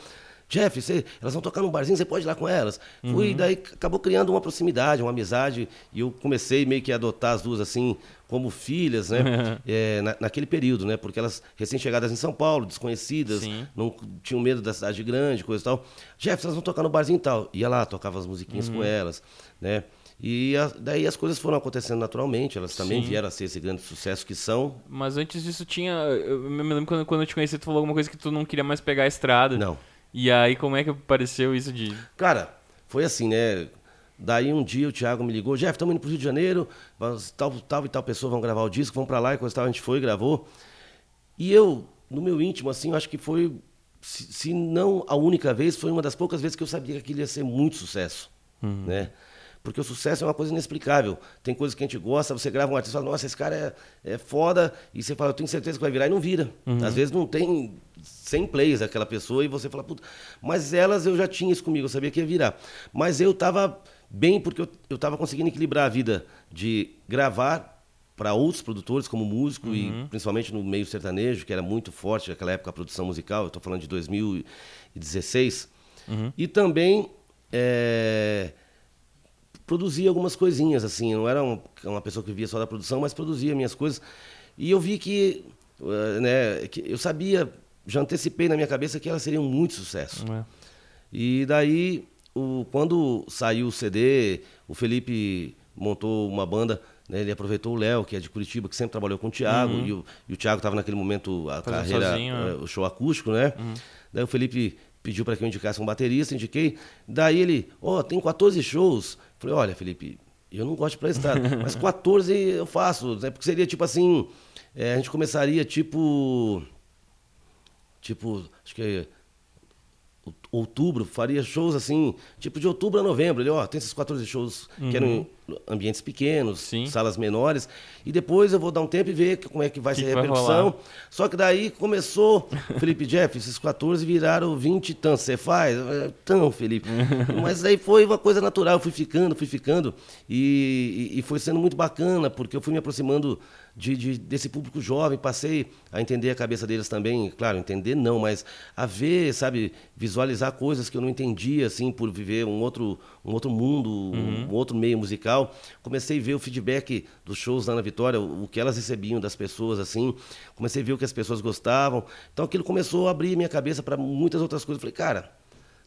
Jeff, você, elas vão tocar num barzinho, você pode ir lá com elas. Uhum. Fui, daí acabou criando uma proximidade, uma amizade, e eu comecei meio que a adotar as duas assim, como filhas, né? é, na, naquele período, né? Porque elas, recém-chegadas em São Paulo, desconhecidas, Sim. não tinham medo da cidade grande, coisa e tal. Jeff, elas vão tocar no barzinho e tal. Ia lá, tocava as musiquinhas uhum. com elas, né? E a, daí as coisas foram acontecendo naturalmente, elas também Sim. vieram a ser esse grande sucesso que são. Mas antes disso tinha. Eu me lembro quando, quando eu te conheci, tu falou alguma coisa que tu não queria mais pegar a estrada. Não. E aí, como é que apareceu isso de. Cara, foi assim, né? Daí um dia o Thiago me ligou, Jeff, estamos indo pro Rio de Janeiro, tal, tal e tal pessoa vão gravar o disco, vamos para lá e coisa tal, a gente foi, gravou. E eu, no meu íntimo, assim, acho que foi, se, se, não a única vez, foi uma das poucas vezes que eu sabia que aquilo ia ser muito sucesso, uhum. né? Porque o sucesso é uma coisa inexplicável. Tem coisas que a gente gosta, você grava um artista e fala, nossa, esse cara é, é foda, e você fala, eu tenho certeza que vai virar, e não vira. Uhum. Às vezes não tem 100 plays aquela pessoa, e você fala, puta. Mas elas eu já tinha isso comigo, eu sabia que ia virar. Mas eu estava bem, porque eu estava conseguindo equilibrar a vida de gravar para outros produtores como músico uhum. e principalmente no meio sertanejo, que era muito forte naquela época a produção musical, eu estou falando de 2016. Uhum. E também... É, produzia algumas coisinhas, assim. Eu não era uma, uma pessoa que vivia só da produção, mas produzia minhas coisas. E eu vi que, uh, né, que eu sabia, já antecipei na minha cabeça que elas seriam muito sucesso. É. E daí, o, quando saiu o CD, o Felipe montou uma banda, né, ele aproveitou o Léo, que é de Curitiba, que sempre trabalhou com o Thiago, uhum. e, o, e o Thiago estava naquele momento, a Fazendo carreira, sozinho, uh, o show acústico, né? Uhum. Daí o Felipe pediu para que eu indicasse um baterista, indiquei. Daí ele, ó, oh, tem 14 shows. Falei, olha, Felipe, eu não gosto de prestado, mas 14 eu faço, né? Porque seria tipo assim, é, a gente começaria tipo. Tipo, acho que é outubro, faria shows assim, tipo de outubro a novembro. Ele, ó, oh, tem esses 14 shows uhum. que eram ambientes pequenos, Sim. salas menores, e depois eu vou dar um tempo e ver como é que vai Que ser a repercussão. Só que daí começou, Felipe Jeff, esses 14 viraram 20 e tantos. Você faz? Tão, Felipe. Mas aí foi uma coisa natural, eu fui ficando, fui ficando, e, e- e foi sendo muito bacana, porque eu fui me aproximando de, de- desse público jovem, passei a entender a cabeça deles também, claro, entender não, mas a ver, sabe, visualizar coisas que eu não entendia, assim, por viver um outro, um outro mundo, um outro meio musical. Comecei a ver o feedback dos shows lá na Vitória, o, o que elas recebiam das pessoas, assim, comecei a ver o que as pessoas gostavam. Então aquilo começou a abrir minha cabeça para muitas outras coisas. Falei, cara,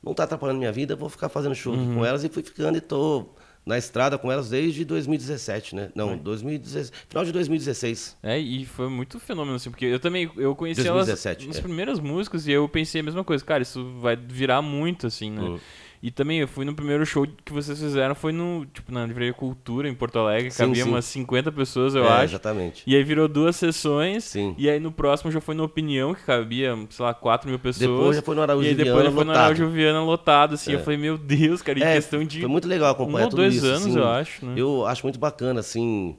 não está atrapalhando minha vida, vou ficar fazendo show aqui com elas e fui ficando e tô na estrada com elas desde 2017, né? Não, 2016, final de 2016. É, e foi muito fenômeno, assim, porque eu também, eu conheci elas 2017, nas é. primeiras músicas e eu pensei a mesma coisa, cara, isso vai virar muito, assim, né? Uhum. E também eu fui no primeiro show que vocês fizeram, foi no, tipo, na Livraria Cultura, em Porto Alegre, Sim, cabia sim. umas 50 pessoas, eu é, acho. Exatamente. E aí virou duas sessões, Sim. e aí no próximo já foi no Opinião, que cabia, sei lá, 4 mil pessoas. Depois já foi no Araújo E aí depois Viana já foi no. Araújo Viana lotado, assim, eu É. falei, meu Deus, cara, em É, questão de Foi muito legal acompanhar um ou tudo dois isso. anos, assim. eu acho, né? Eu acho muito bacana, assim,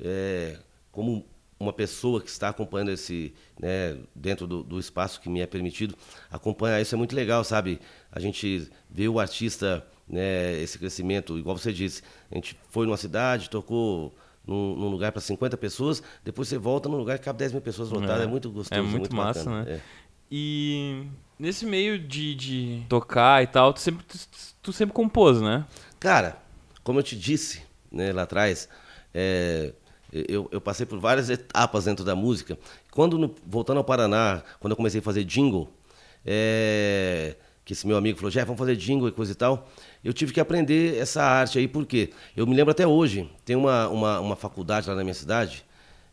é, como uma pessoa que está acompanhando esse, né, dentro do, do espaço que me é permitido, acompanhar isso é muito legal, sabe? A gente vê o artista, né, esse crescimento, igual você disse, a gente foi numa cidade, tocou num, num lugar para 50 pessoas, depois você volta num lugar que cabe 10 mil pessoas lotadas, é, muito gostoso, É muito, massa, bacana, né? é. E nesse meio de, de tocar e tal, tu sempre, tu, tu sempre compôs, né? Cara, como eu te disse né, lá atrás, é, eu, eu passei por várias etapas dentro da música. Quando, no- voltando ao Paraná, quando eu comecei a fazer jingle, é, que esse meu amigo falou, Jeff, vamos fazer jingle e coisa e tal, eu tive que aprender essa arte aí, porque eu me lembro até hoje, tem uma, uma, uma faculdade lá na minha cidade,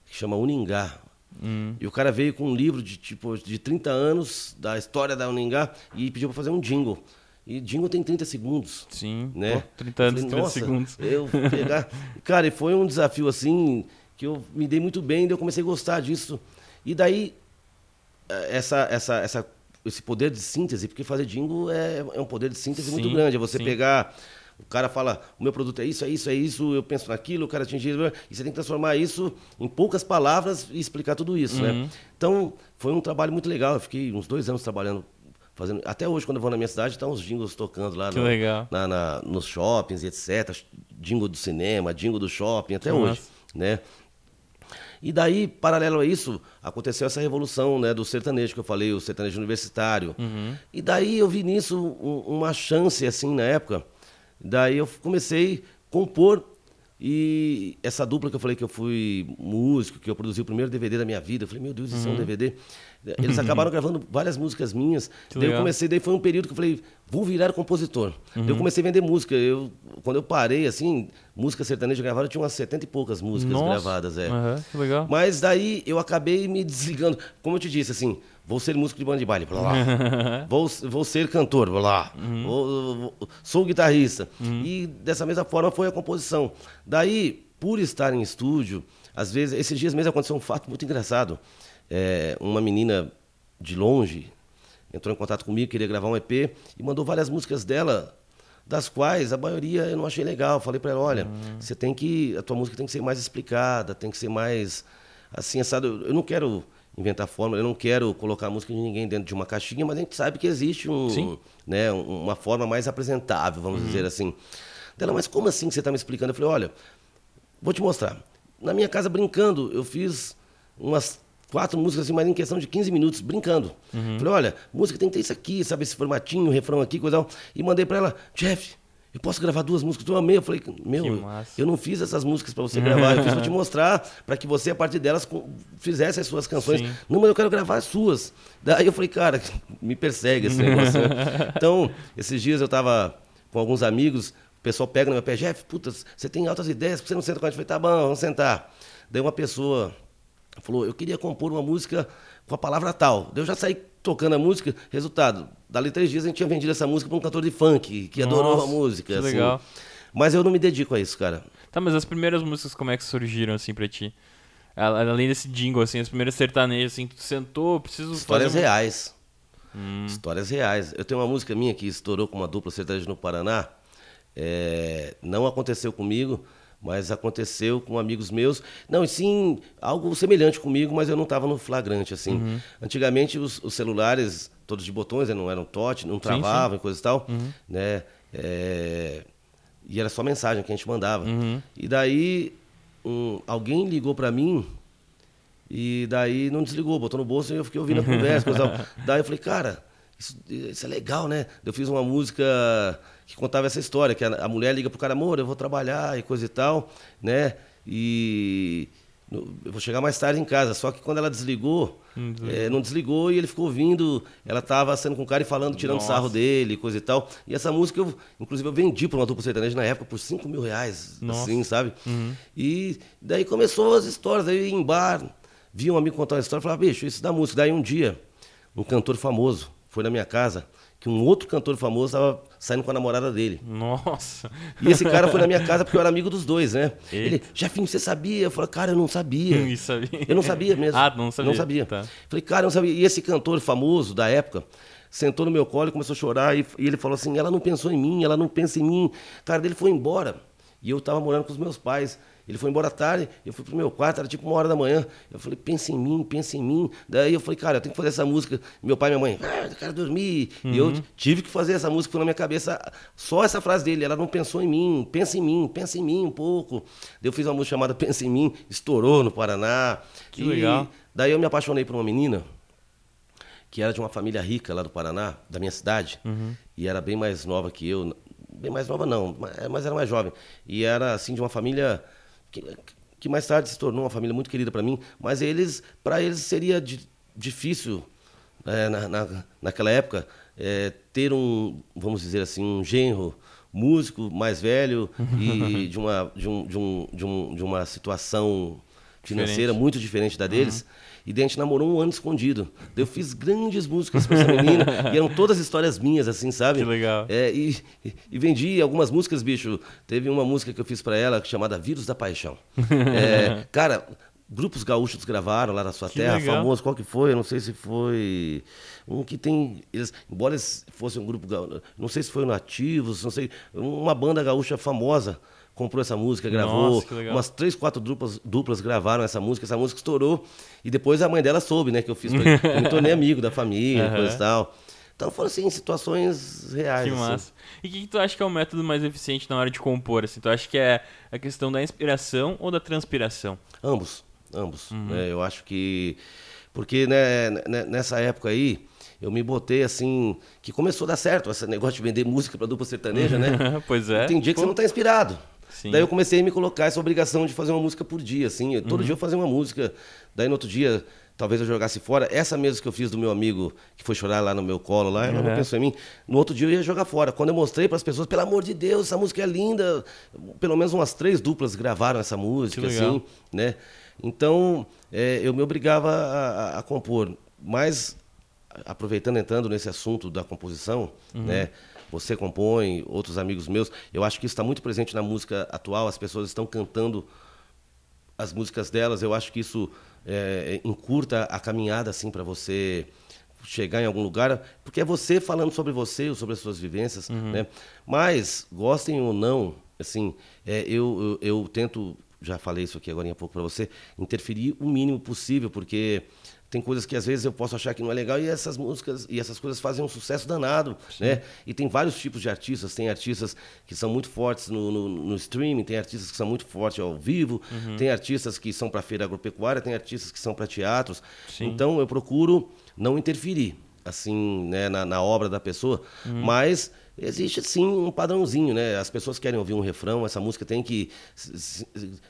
que chama Uningá, e o cara veio com um livro de tipo de 30 anos da história da Uningá e pediu para fazer um jingle. E jingle tem 30 segundos Sim, né? pô, 30 anos, Eu 30 "Nossa, segundos. Eu pegar. Cara, e foi um desafio assim que eu me dei muito bem, daí eu comecei a gostar disso. E daí eh, essa essa essa esse poder de síntese, porque fazer jingle é, é um poder de síntese muito Sim, grande, é você sim. pegar o cara fala, o meu produto é isso, é isso, é isso, eu penso naquilo, o cara atingir, e você tem que transformar isso em poucas palavras e explicar tudo isso, Uhum. né? Então, foi um trabalho muito legal, eu fiquei uns dois anos trabalhando, fazendo, até hoje, quando eu vou na minha cidade, estão os jingles tocando lá no- legal. na, na- nos shoppings, etc. Jingle do cinema, jingle do shopping, até Que hoje, massa. né? E daí, paralelo a isso, aconteceu essa revolução né, do sertanejo que eu falei, o sertanejo universitário. Uhum. E daí eu vi nisso um- uma chance, assim, na época. Daí eu comecei a compor e essa dupla que eu falei que eu fui músico, que eu produzi o primeiro DVD da minha vida, eu falei, meu Deus, isso é um DVD. Eles acabaram gravando várias músicas minhas. Que daí eu legal. comecei, daí foi um período que eu falei, vou virar compositor. Daí eu comecei a vender música. Eu, quando eu parei, assim, música sertaneja gravada, eu tinha umas 70 e poucas músicas Nossa. gravadas. É. Aham, que legal. Mas daí eu acabei me desligando. Como eu te disse, assim, vou ser músico de banda de baile, blá, blá. vou, vou ser cantor, blá, blá. Vou- vou- sou guitarrista. E dessa mesma forma foi a composição. Daí, por estar em estúdio, às vezes, esses dias mesmo aconteceu um fato muito engraçado. É, uma menina de longe entrou em contato comigo, queria gravar um EP e mandou várias músicas dela das quais a maioria eu não achei legal. Falei para ela, olha, você tem que a tua música tem que ser mais explicada, tem que ser mais assim, assado. Eu não quero inventar fórmula, eu não quero colocar a música de ninguém dentro de uma caixinha, mas a gente sabe que existe um, Sim. né, um- uma forma mais apresentável, vamos dizer assim. Dela, mas como assim que você está me explicando? Eu falei, olha, Vou te mostrar. Na minha casa, brincando, eu fiz umas quatro músicas assim, mas em questão de 15 minutos, brincando. Falei, olha, música tem que ter isso aqui, sabe, esse formatinho, refrão aqui, coisa tal. E mandei pra ela, Jeff, eu posso gravar duas músicas? Eu amei. Eu falei, meu, eu, não fiz essas músicas pra você gravar, eu fiz pra te mostrar, pra que você, a partir delas, fizesse as suas canções. Sim. Não, mas eu quero gravar as suas. Daí eu falei, cara, me persegue esse negócio. Então, esses dias eu tava com alguns amigos, o pessoal pega no meu pé, Jeff, puta, você tem altas ideias, por que você não senta com a gente? Eu falei, tá bom, vamos sentar. Daí uma pessoa falou, eu queria compor uma música com a palavra tal. Eu já saí tocando a música, resultado, dali três dias a gente tinha vendido essa música para um cantor de funk, que adorou Nossa, a música. que assim. legal. Mas eu não me dedico a isso, cara. Tá, mas as primeiras músicas como é que surgiram, assim, pra ti? Além desse jingle, assim, as primeiras sertanejos, assim, tu sentou, preciso Histórias fazer... reais. Histórias reais. Eu tenho uma música minha que estourou com uma dupla sertaneja no Paraná. É, não aconteceu comigo, Mas aconteceu com amigos meus. Não, e sim, algo semelhante comigo, mas eu não estava no flagrante, assim. Uhum. Antigamente, os, os celulares, todos de botões, né, não eram touch, não travavam e coisa e tal, Uhum. né? É, E era só mensagem que a gente mandava. Uhum. E daí, um- alguém ligou para mim e daí não desligou, botou no bolso e eu fiquei ouvindo a conversa. coisa. Daí eu falei, cara, isso, isso é legal, né? Eu fiz uma música que contava essa história, que a, a mulher liga pro cara, amor, eu vou trabalhar e coisa e tal, né? E eu vou chegar mais tarde em casa. Só que quando ela desligou, eh, não desligou e ele ficou ouvindo. Ela tava sendo com o cara e falando, tirando Nossa. sarro dele, coisa e tal. E essa música, eu, inclusive, eu vendi para uma dupla sertaneja na época por 5 mil reais, Nossa. assim, sabe? E daí começou as histórias, ia em bar, via um amigo contar uma história, falava, bicho, isso da música. Daí um dia, um cantor famoso foi na minha casa, que um outro cantor famoso estava saindo com a namorada dele. Nossa. E esse cara foi na minha casa porque eu era amigo dos dois, né? Ele, Jefinho, você sabia? Eu falei, cara, eu não sabia. Isso sabia. Eu não sabia mesmo. Ah, não sabia. Não sabia. Tá. Falei, cara, eu não sabia. E esse cantor famoso da época sentou no meu colo e começou a chorar. E, e ele falou assim: ela não pensou em mim, ela não pensa em mim. Cara, dele foi embora. E eu tava morando com os meus pais. Ele foi embora tarde, eu fui pro meu quarto, era tipo uma hora da manhã. Eu falei, pensa em mim, pensa em mim. Daí eu falei, cara, eu tenho que fazer essa música. Meu pai e minha mãe, ah, eu quero dormir. E eu tive que fazer essa música, foi na minha cabeça. Só essa frase dele, ela não pensou em mim, pensa em mim, pensa em mim um pouco. Daí eu fiz uma música chamada Pensa em Mim, estourou no Paraná. Que legal. Daí eu me apaixonei por uma menina que era de uma família rica lá do Paraná, da minha cidade, e era bem mais nova que eu, bem mais nova não, mas era mais jovem. E era assim de uma família que, que mais tarde se tornou uma família muito querida para mim, mas eles, para eles seria di- difícil é, na, na- naquela época é, ter um, vamos dizer assim, um genro músico mais velho e de uma de um, de um, de um, de uma situação financeira Diferente. muito diferente da deles. E daí a gente namorou um ano escondido. Daí eu fiz grandes músicas pra essa menina. e eram todas histórias minhas, assim, sabe? Que legal. É, e, e- vendi algumas músicas, bicho. Teve uma música que eu fiz pra ela chamada Vírus da Paixão. É, cara, grupos gaúchos gravaram lá na sua Que terra, legal. famoso. Qual que foi? Eu não sei se foi. Um que tem. Eles, embora eles fossem um grupo gaúcho, não sei se foi o Nativos, não sei. Uma banda gaúcha famosa comprou essa música, gravou. Nossa. Umas três, quatro duplas, duplas gravaram essa música, essa música estourou. E depois a mãe dela soube, né, que eu fiz. Eu me tornei amigo da família, Aham. coisa e tal. Então foram assim, situações reais. Que assim. massa. E o que, que tu acha que é o método mais eficiente na hora de compor? Assim? Tu acha que é a questão da inspiração ou da transpiração? Ambos, ambos. Uhum. né, eu acho que. Porque né, né, nessa época aí, eu me botei assim. Que começou a dar certo, esse negócio de vender música pra dupla sertaneja, né? pois é. Tem dia que Pô, você não tá inspirado. Sim. Daí eu comecei a me colocar essa obrigação de fazer uma música por dia, assim. Eu- Uhum. Todo dia eu fazia uma música. Daí no outro dia, talvez eu jogasse fora. Essa mesmo que eu fiz do meu amigo que foi chorar lá no meu colo, lá, ela não Uhum. pensou em mim. No outro dia eu ia jogar fora. Quando eu mostrei para as pessoas, pelo amor de Deus, essa música é linda. Pelo menos umas três duplas gravaram essa música, assim, né? Então, é, eu me obrigava a, a- a compor. Mas, aproveitando, entrando nesse assunto da composição, né? Você compõe, outros amigos meus. Eu acho que isso está muito presente na música atual. As pessoas estão cantando as músicas delas. Eu acho que isso é, encurta a caminhada assim para você chegar em algum lugar, porque é você falando sobre você, sobre as suas vivências, né? Mas gostem ou não, assim, é, eu, eu, eu tento, já falei isso aqui agora há pouco para você, interferir o mínimo possível, porque tem coisas que às vezes eu posso achar que não é legal e essas músicas e essas coisas fazem um sucesso danado, né? E tem vários tipos de artistas, tem artistas que são muito fortes no, no, no streaming, tem artistas que são muito fortes ao vivo, tem artistas que são para feira agropecuária, tem artistas que são para teatros. Então eu procuro não interferir assim, né, na, na obra da pessoa, mas existe sim um padrãozinho, né? As pessoas querem ouvir um refrão, essa música tem que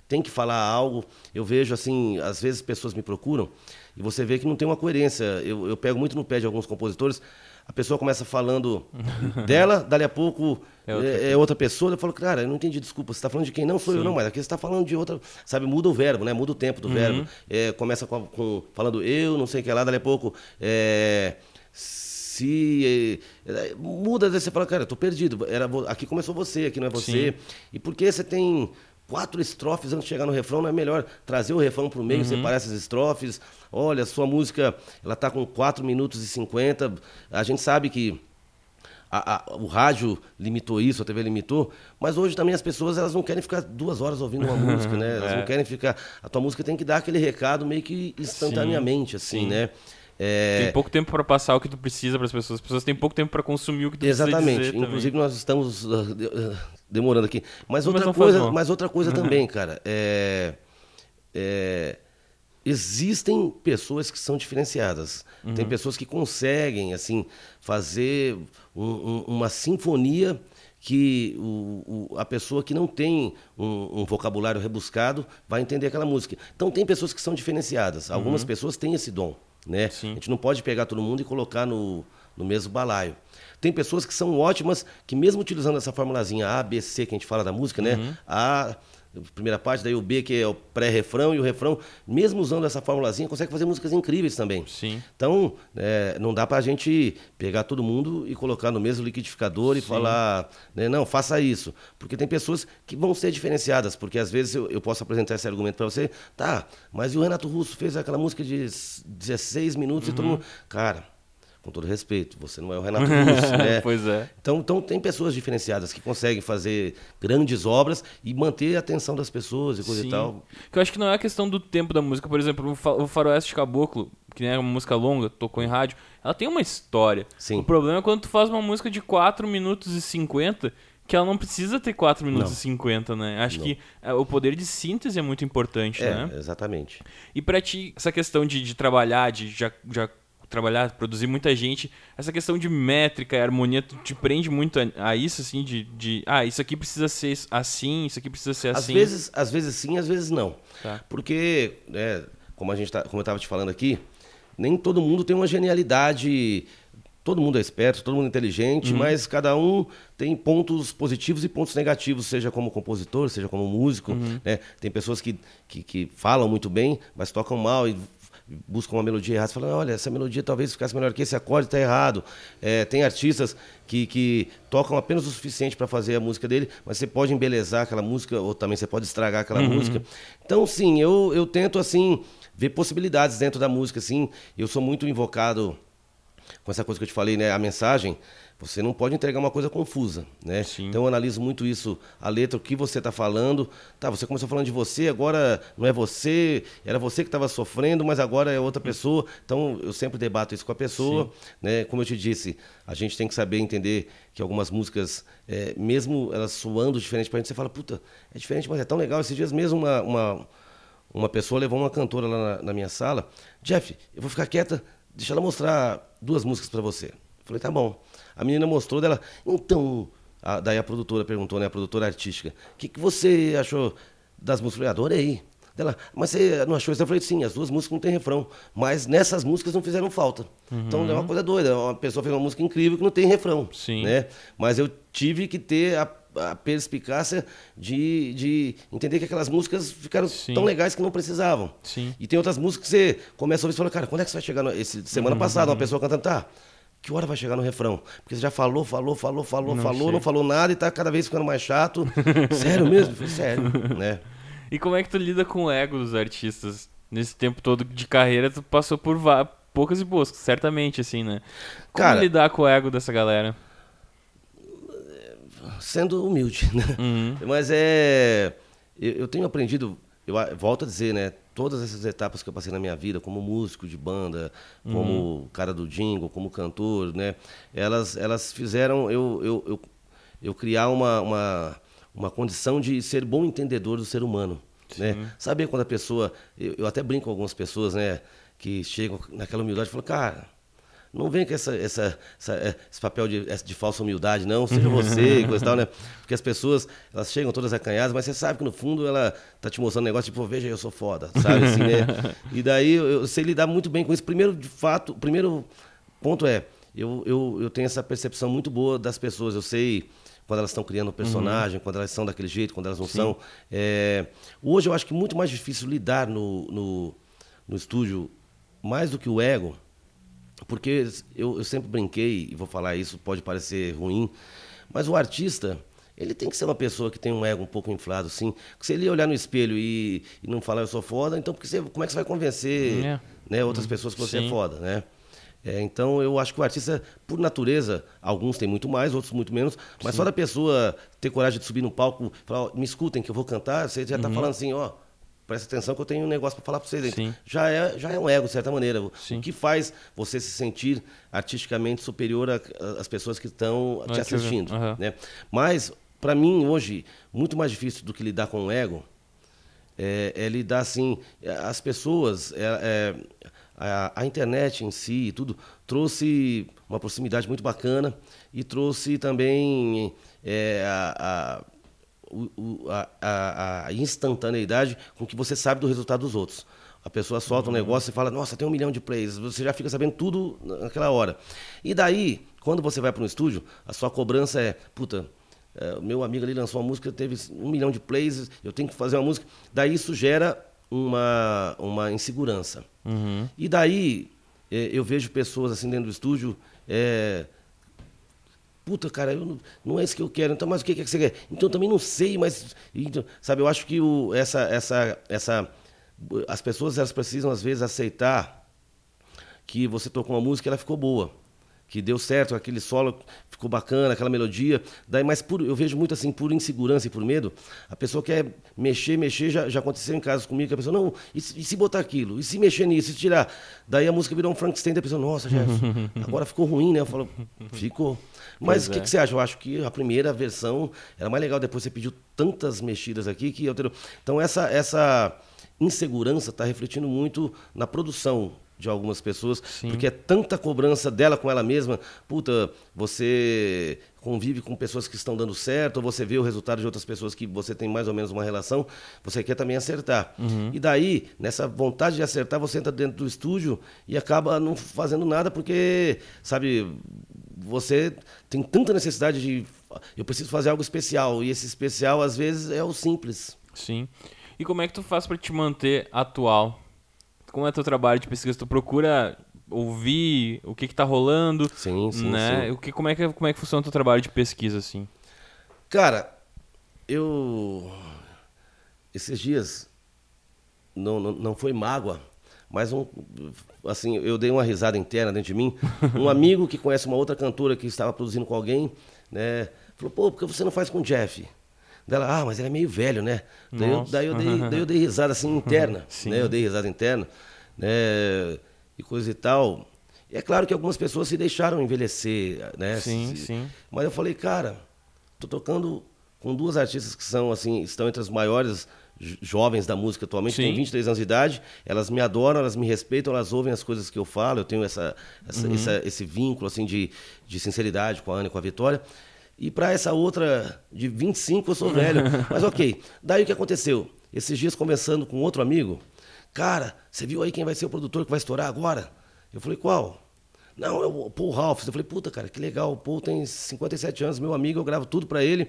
tem que falar algo. Eu vejo assim, às vezes pessoas me procuram e você vê que não tem uma coerência. Eu, eu pego muito no pé de alguns compositores. A pessoa começa falando dela, dali a pouco É é outra outra, é, outra pessoa. Eu falo, cara, eu não entendi, desculpa. Você está falando de quem? Não sou eu, não, mas aqui você está falando de outra. Sabe, muda o verbo, né? Muda o tempo do verbo. É, começa com, com- falando eu, não sei o que lá, dali a pouco. Se. é, muda, você fala, cara, tô perdido. Era, aqui começou você, aqui não é você. E porque você tem quatro estrofes antes de chegar no refrão, não é melhor trazer o refrão pro meio, separar essas estrofes. Olha, sua música, ela tá com 4 minutos e 50. A gente sabe que a- a- o rádio limitou isso, a TV limitou, mas hoje também as pessoas elas não querem ficar duas horas ouvindo uma música, né? Elas É. não querem ficar. A tua música tem que dar aquele recado meio que instantaneamente, assim, sim. né? É, Tem pouco tempo pra passar o que tu precisa pras pessoas. As pessoas têm pouco tempo pra consumir o que tu Exatamente. precisa também. Inclusive nós estamos uh, de- demorando aqui. Mas Mas outra coisa, mas outra coisa também, cara, é, é, existem pessoas que são diferenciadas. Tem Uhum. pessoas que conseguem assim fazer um- um- uma sinfonia que o, o- a pessoa que não tem um, um vocabulário rebuscado vai entender aquela música. Então tem pessoas que são diferenciadas. Algumas pessoas têm esse dom, né? Uhum. Sim. A gente não pode pegar todo mundo e colocar no, no mesmo balaio. Tem pessoas que são ótimas, que mesmo utilizando essa formulazinha A, B, C, que a gente fala da música, Uhum. né? A, primeira parte, daí o B, que é o pré-refrão, e o refrão, mesmo usando essa formulazinha, consegue fazer músicas incríveis também. Sim. Então, é, não dá pra gente pegar todo mundo e colocar no mesmo liquidificador e falar, né, não, faça isso. Porque tem pessoas que vão ser diferenciadas, porque às vezes eu, eu posso apresentar esse argumento para você, tá, mas e o Renato Russo fez aquela música de s- 16 minutos e todo mundo. Cara, com todo respeito, você não é o Renato Russo, né? Pois é. Então, então tem pessoas diferenciadas que conseguem fazer grandes obras e manter a atenção das pessoas e coisa Sim. e tal. Que eu acho que não é a questão do tempo da música. Por exemplo, o Fa- o Faroeste Caboclo, que é uma música longa, tocou em rádio, ela tem uma história. Sim. O problema é quando tu faz uma música de 4 minutos e 50, que ela não precisa ter 4 minutos Não. e 50, né? Acho Não. que é, o poder de síntese é muito importante, É, né? exatamente. E pra ti, essa questão de, de trabalhar, de já, já trabalhar, produzir muita gente, essa questão de métrica e harmonia, te prende muito a, a isso, assim, de, de, ah, isso aqui precisa ser assim, isso aqui precisa ser Às assim. vezes, às vezes sim, às vezes não. Tá. Porque, né, como, a gente tá, como eu estava te falando aqui, nem todo mundo tem uma genialidade. Todo mundo é esperto, todo mundo é inteligente, Uhum. mas cada um tem pontos positivos e pontos negativos, seja como compositor, seja como músico. Uhum. né? Tem pessoas que, que, que falam muito bem, mas tocam mal e buscam uma melodia errada. Você fala, olha, essa melodia talvez ficasse melhor que esse acorde está errado. É, tem artistas que, que tocam apenas o suficiente para fazer a música dele, mas você pode embelezar aquela música ou também você pode estragar aquela música. Então, sim, eu, eu tento assim ver possibilidades dentro da música, assim. Eu sou muito invocado com essa coisa que eu te falei, né, a mensagem, você não pode entregar uma coisa confusa, né? Sim. Então eu analiso muito isso, a letra, o que você está falando. Tá, você começou falando de você, agora não é você, era você que estava sofrendo, mas agora é outra pessoa. Então eu sempre debato isso com a pessoa, né? Como eu te disse, a gente tem que saber entender que algumas músicas, é, mesmo elas soando diferente pra gente, você fala, puta, é diferente, mas é tão legal. Esses dias mesmo uma, uma, uma pessoa levou uma cantora lá na, na minha sala, Jeff, eu vou ficar quieta, deixa ela mostrar duas músicas para você. Eu falei, tá bom. A menina mostrou dela, então, a- daí a produtora perguntou, né, a produtora artística, o que, que você achou das músicas? Eu falei, adorei. Dela, mas você não achou isso? Eu falei, sim, as duas músicas não têm refrão, mas nessas músicas não fizeram falta. Então é uma coisa doida, uma pessoa fez uma música incrível que não tem refrão. Sim. Né? Mas eu tive que ter a, a perspicácia de, de entender que aquelas músicas ficaram Sim. tão legais que não precisavam. Sim. E tem outras músicas que você começa a ouvir e fala, cara, quando é que você vai chegar? No... Esse, semana Uhum. passada, uma pessoa cantando, tá, que hora vai chegar no refrão? Porque você já falou, falou, falou, falou, Não falou, chega. não falou nada e tá cada vez ficando mais chato. sério mesmo? Sério, né? E como é que tu lida com o ego dos artistas? Nesse tempo todo de carreira, tu passou por poucas e boas, certamente, assim, né? Como Cara- lidar com o ego dessa galera? Sendo humilde, né? Uhum. Mas é. Eu, tenho aprendido, eu volto a dizer, né? Todas essas etapas que eu passei na minha vida, como músico de banda, como cara do jingle, como cantor, né? Elas, elas fizeram eu, eu, eu, eu criar uma, uma, uma condição de ser bom entendedor do ser humano. Né? Saber quando a pessoa. Eu, eu até brinco com algumas pessoas, né? Que chegam naquela humildade e falam, cara. Não vem com essa, essa, essa- é, esse papel de, de falsa humildade, não. Seja você e coisa e tal, né? Porque as pessoas, elas chegam todas acanhadas, mas você sabe que no fundo ela tá te mostrando um negócio tipo, veja, eu sou foda, sabe? Assim, né? E daí eu, eu sei lidar muito bem com isso. Primeiro, de fato, o primeiro ponto é, eu, eu, eu tenho essa percepção muito boa das pessoas. Eu sei quando elas estão criando um personagem, quando elas são daquele jeito, quando elas não são. É, hoje eu acho que é muito mais difícil lidar no, no, no estúdio, mais do que o ego, porque eu, eu sempre brinquei, e vou falar isso, pode parecer ruim, mas o artista, ele tem que ser uma pessoa que tem um ego um pouco inflado, sim. Se ele olhar no espelho e, e não falar eu sou foda, então porque você, como é que você vai convencer É. né, outras pessoas que você Sim. é foda, né? É, então eu acho que o artista, por natureza, alguns têm muito mais, outros muito menos, mas só da pessoa ter coragem de subir no palco e falar, me escutem que eu vou cantar, você já está falando assim, ó, presta atenção que eu tenho um negócio para falar para vocês. Sim. Já é, já é um ego, de certa maneira. Sim. O que faz você se sentir artisticamente superior às pessoas que estão te ver. assistindo. Aham. Né? Mas, para mim, hoje, muito mais difícil do que lidar com o ego é, é lidar assim. As pessoas, é, é, a, a internet em si, e tudo, trouxe uma proximidade muito bacana e trouxe também é, a, a, o- o- a- a- instantaneidade com que você sabe do resultado dos outros. A pessoa solta um negócio e fala, nossa, tem um milhão de plays. Você já fica sabendo tudo naquela hora. E daí, quando você vai para um estúdio, a sua cobrança é, puta, é, meu amigo ali lançou uma música, teve um milhão de plays, eu tenho que fazer uma música. Daí isso gera uma, uma insegurança. E daí é, eu vejo pessoas assim dentro do estúdio. é, Puta, cara, eu não, não é isso que eu quero. Então, mas o que, é que você quer? Então, eu também não sei, mas. então, sabe, eu acho que o, essa, essa, essa. As pessoas elas precisam, às vezes, aceitar que você tocou uma música e ela ficou boa. Que deu certo, aquele solo ficou bacana, aquela melodia. Daí, mas por, eu vejo muito assim, por insegurança e por medo, a pessoa quer mexer, mexer, já, já aconteceu em casos comigo, que a pessoa, não, e se, e se botar aquilo? E se mexer nisso, e se tirar? Daí a música virou um Frankenstein, da pessoa, nossa, Jefferson, agora ficou ruim, né? Eu falo, ficou. Mas o que, é. que você acha? Eu acho que a primeira versão era mais legal, depois você pediu tantas mexidas aqui que alterou. Então essa, essa insegurança está refletindo muito na produção de algumas pessoas, porque é tanta cobrança dela com ela mesma. Puta, você convive com pessoas que estão dando certo, ou você vê o resultado de outras pessoas que você tem mais ou menos uma relação, você quer também acertar. E daí, nessa vontade de acertar, você entra dentro do estúdio e acaba não fazendo nada porque, sabe, você tem tanta necessidade de eu preciso fazer algo especial e esse especial às vezes é o simples. Sim. E como é que tu faz pra te manter atual? Como é teu trabalho de pesquisa? Tu procura ouvir o que que tá rolando? Sim, sim, né? sim. O que, como, é que, como é que funciona o teu trabalho de pesquisa, assim? Cara, eu esses dias não, não, não foi mágoa, mas um assim, eu dei uma risada interna dentro de mim. Um amigo que conhece uma outra cantora que estava produzindo com alguém, né, falou: "Pô, por que você não faz com o Jeff?" Dela, ah, mas ele é meio velho, né? Daí eu, daí, eu dei, daí eu dei risada assim interna, Sim. né? Eu dei risada interna, né? E coisa e tal. E é claro que algumas pessoas se deixaram envelhecer, né? Sim, Se- sim. Mas eu falei, cara, tô tocando com duas artistas que são assim, estão entre as maiores jovens da música atualmente, Sim. têm 23 anos de idade, elas me adoram, elas me respeitam, elas ouvem as coisas que eu falo, eu tenho essa, essa- Uhum. essa- esse vínculo assim de, de sinceridade com a Ana e com a Vitória. E para essa outra de 25 eu sou velho. Mas ok. Daí o que aconteceu? Esses dias conversando com outro amigo, cara, você viu aí quem vai ser o produtor que vai estourar agora? Eu falei, qual? Não, é o Paul Ralph. Eu falei, puta, cara, que legal. O Paul tem 57 anos, meu amigo, eu gravo tudo pra ele.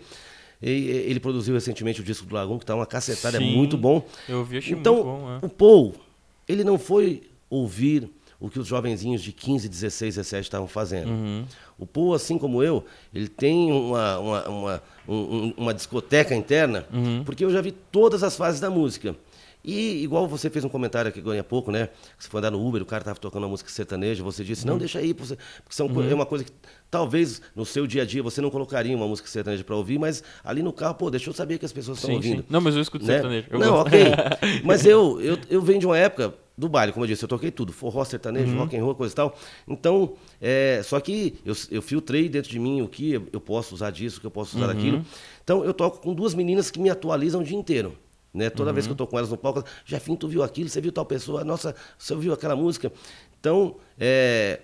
Ele produziu recentemente o disco do Lagoon, que tá uma cacetada, é Sim, muito bom. eu vi, achei então, muito bom, é. o Paul, ele não foi ouvir o que os jovenzinhos de 15, 16, 17 estavam fazendo. Uhum. O Paul, assim como eu, ele tem uma, uma, uma, um- um- uma discoteca interna, Uhum. porque eu já vi todas as fases da música. E igual você fez um comentário aqui há pouco, né? Que você foi andar no Uber, o cara estava tocando uma música sertaneja, você disse, Uhum. não, deixa aí, porque são, co- é uma coisa que talvez no seu dia a dia você não colocaria uma música sertaneja para ouvir, mas ali no carro, pô, deixa eu saber que as pessoas estão ouvindo. sim. Não, mas eu escuto né? sertanejo. Eu não, gosto. ok. Mas eu, eu, eu venho de uma época do baile, como eu disse, eu toquei tudo, forró, sertanejo, Uhum. rock and roll, coisa e tal. Então, é, só que eu, eu filtrei dentro de mim o que eu posso usar disso, o que eu posso usar Uhum. daquilo. Então, eu toco com duas meninas que me atualizam o dia inteiro. Né? Toda vez que eu Uhum. tô com elas no palco, Jefinho, tu viu aquilo, você viu tal pessoa, nossa, você ouviu aquela música. Então, é,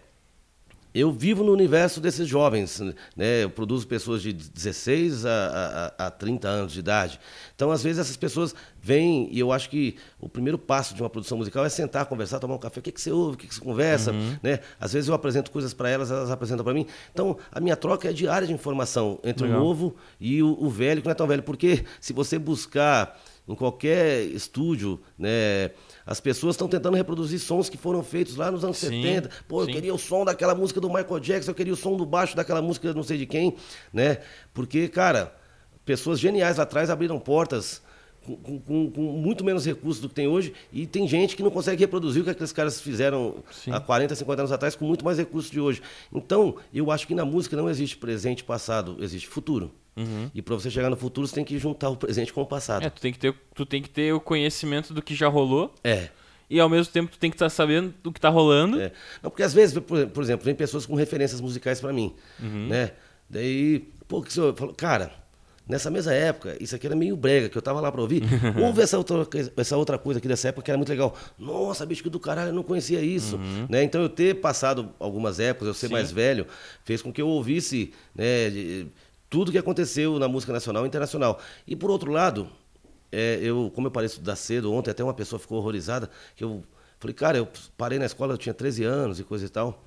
eu vivo no universo desses jovens, né? Eu produzo pessoas de 16 a, a, a 30 anos de idade. Então, às vezes, essas pessoas vêm e eu acho que o primeiro passo de uma produção musical é sentar, conversar, tomar um café. O que, que você ouve? O que, que você conversa? Né? Às vezes eu apresento coisas para elas, elas apresentam para mim. Então, a minha troca é diária de informação entre Legal. o novo e o, o velho, que não é tão velho. Porque se você buscar em qualquer estúdio, né? As pessoas estão tentando reproduzir sons que foram feitos lá nos anos Sim, 70. Pô, eu sim. queria o som daquela música do Michael Jackson, eu queria o som do baixo daquela música não sei de quem, né? Porque, cara, pessoas geniais lá atrás abriram portas com, com- com muito menos recursos do que tem hoje, e tem gente que não consegue reproduzir o que aqueles caras fizeram Sim. há 40, 50 anos atrás com muito mais recursos de hoje. Então, eu acho que na música não existe presente e passado, existe futuro. E para você chegar no futuro, você tem que juntar o presente com o passado. É, tu tem, que ter, tu tem que ter o conhecimento do que já rolou É. e ao mesmo tempo tu tem que estar sabendo do que tá rolando. É. Não, porque às vezes, por, por exemplo, vem pessoas com referências musicais para mim, Uhum. né? Daí, pô, que o senhor falou, cara, nessa mesma época, isso aqui era meio brega, que eu tava lá para ouvir. Ouve essa outra, essa outra coisa aqui dessa época que era muito legal. Nossa, bicho, que do caralho, eu não conhecia isso. Né? Então, eu ter passado algumas épocas, eu ser Uhum. Sim. mais velho, fez com que eu ouvisse né, de- tudo que aconteceu na música nacional e internacional. E, por outro lado, é, eu, como eu parei estudar cedo, ontem até uma pessoa ficou horrorizada, que eu falei, cara, eu parei na escola, eu tinha 13 anos e coisa e tal,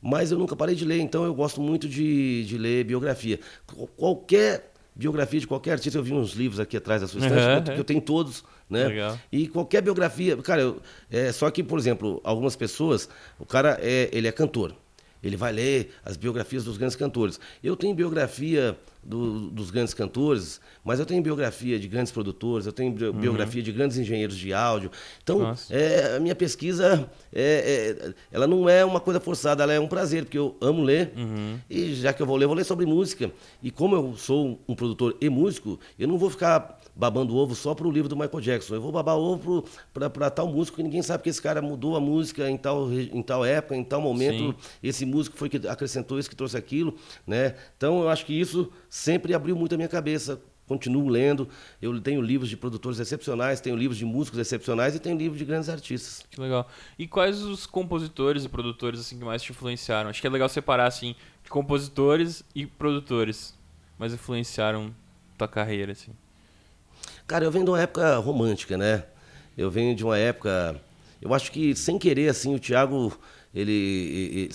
mas eu nunca parei de ler, então eu gosto muito de, de ler biografia. Qual- Qualquer biografia de qualquer artista, eu vi uns livros aqui atrás da sua estante, Uhum, que eu- que eu tenho todos, né? Legal. E qualquer biografia, cara, eu- é, só que, por exemplo, algumas pessoas, o cara é, ele é cantor. Ele vai ler as biografias dos grandes cantores. Eu tenho biografia do- dos grandes cantores, mas eu tenho biografia de grandes produtores, eu tenho bio- biografia de grandes engenheiros de áudio. Então, é, a minha pesquisa, é, é, ela não é uma coisa forçada, ela é um prazer, porque eu amo ler. E já que eu vou ler, eu vou ler sobre música. E como eu sou um produtor e músico, eu não vou ficar babando ovo só pro livro do Michael Jackson. Eu vou babar ovo para tal músico que ninguém sabe que esse cara mudou a música em tal, em tal época, em tal momento. Sim. Esse músico foi que acrescentou isso, que trouxe aquilo. Né? Então, eu acho que isso sempre abriu muito a minha cabeça. Continuo lendo. Eu tenho livros de produtores excepcionais, tenho livros de músicos excepcionais e tenho livros de grandes artistas. Que legal. E quais os compositores e produtores assim que mais te influenciaram? Acho que é legal separar assim de compositores e produtores, mais influenciaram tua carreira assim. Cara, eu venho de uma época romântica, né? Eu venho de uma época. Eu acho que sem querer, assim, o Thiago, ele, ele-